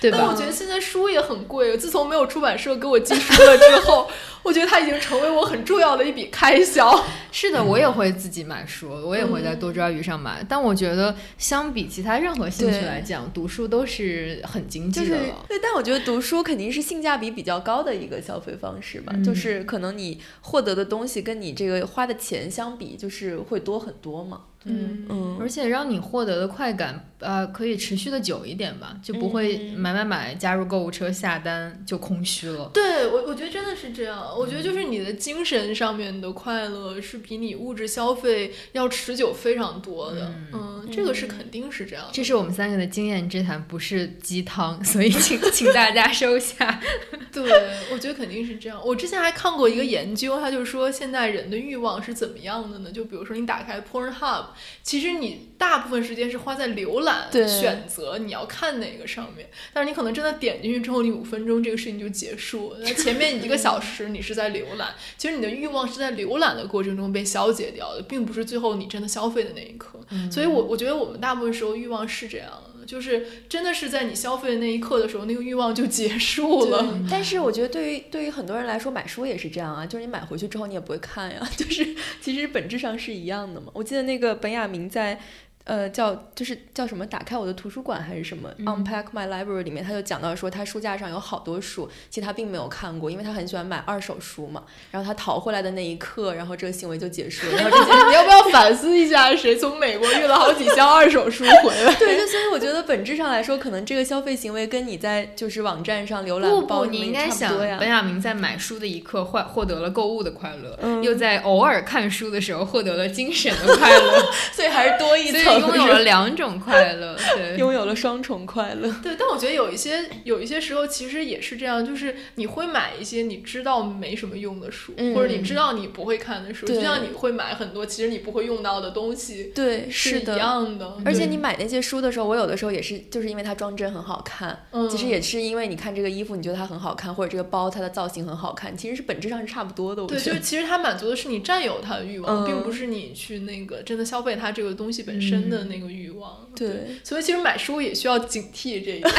对吧？但我觉得现在书也很贵，自从没有出版社给我寄书了之后，我觉得它已经成为我很重要的一笔开销。是的，我也会自己买书，我也会在多抓鱼上买。但我觉得相比其他任何兴趣来讲，读书都是很经济的了。对，但我觉得读书肯定是性价比比较高的一个消费方式吧，嗯就是可能你获得的东西跟你这个花的钱相比，就是会多很多嘛。嗯嗯而且让你获得的快感，呃，可以持续的久一点吧，就不会嗯买买买，加入购物车下单就空虚了。对我，我觉得真的是这样。我觉得就是你的精神上面的快乐是比你物质消费要持久非常多的。嗯，这个是肯定是这样的。这是我们三个的经验之谈，不是鸡汤，所以请请大家收下。对，我觉得肯定是这样。我之前还看过一个研究，他就说现在人的欲望是怎么样的呢？就比如说你打开 Pornhub，其实你大部分时间是花在浏览、对选择你要看哪个上面，但是你可能真的点进去之后，你五分钟这个事情就结束了。那前面一个小时你是在浏览，其实你的欲望是在浏览的过程中被消解掉的，并不是最后你真的消费的那一刻。所以我我觉得我们大部分时候欲望是这样的，就是真的是在你消费的那一刻的时候，那个欲望就结束了。但是我觉得对于对于很多人来说，买书也是这样啊，就是你买回去之后你也不会看呀，就是其实本质上是一样的嘛。我记得那个本雅明在。呃，叫就是叫什么？打开我的图书馆还是什么、u n p a c k My Library 里面，他就讲到说，他书架上有好多书，其实他并没有看过，因为他很喜欢买二手书嘛。然后他淘回来的那一刻，然后这个行为就结束了。然后这些 你要不要反思一下，谁从美国运了好几箱二手书回来？对，就所以我觉得本质上来说，可能这个消费行为跟你在就是网站上浏览不不，包你应该想本雅明在买书的一刻获获得了购物的快乐，嗯又在偶尔看书的时候获得了精神的快乐，所以还是多一层，拥有了两种快乐。对，拥有了双重快乐。对，但我觉得有一些有一些时候其实也是这样，就是你会买一些你知道没什么用的书，嗯或者你知道你不会看的书，就像你会买很多其实你不会用到的东西，对，是一。样的。而且你买那些书的时候，我有的时候也是，就是因为它装帧很好看。嗯其实也是因为你看这个衣服，你觉得它很好看，或者这个包它的造型很好看，其实是本质上是差不多的。我对，觉得就是其实它满足的是你占有它的欲望，嗯并不是你去那个真的消费它这个东西本身的那个欲望。对所以其实买书也需要警惕这一点，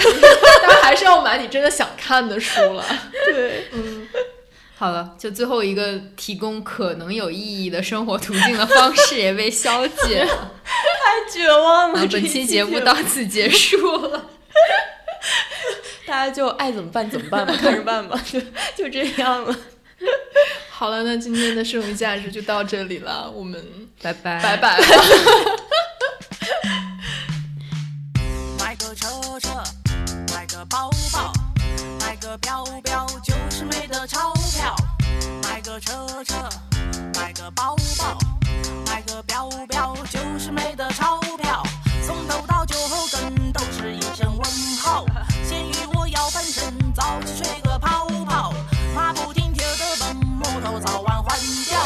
但是还是要买你真的想看的书了。对，嗯，好了，就最后一个提供可能有意义的生活途径的方式也被消解了。太绝望了。本期节目目到此结束了。大家就爱怎么办怎么办吧，看着办吧，就就这样了。好了，那今天的剩余价值就到这里了，我们拜拜，拜。拜车车，买个包包，买个表表，就是没得钞票。从头到脚后跟都是一声问号。咸鱼我要翻身，早起吹个泡泡，马不停蹄的奔，木头早晚换掉。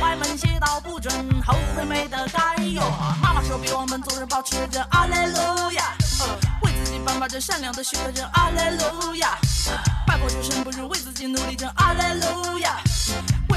歪门邪道不准，后悔没得改哟。妈妈说，比我们做人保持着阿莱路亚，为自己颁发着善良的许可证阿莱路亚。拜佛求神，不如为自己努力着阿莱路亚。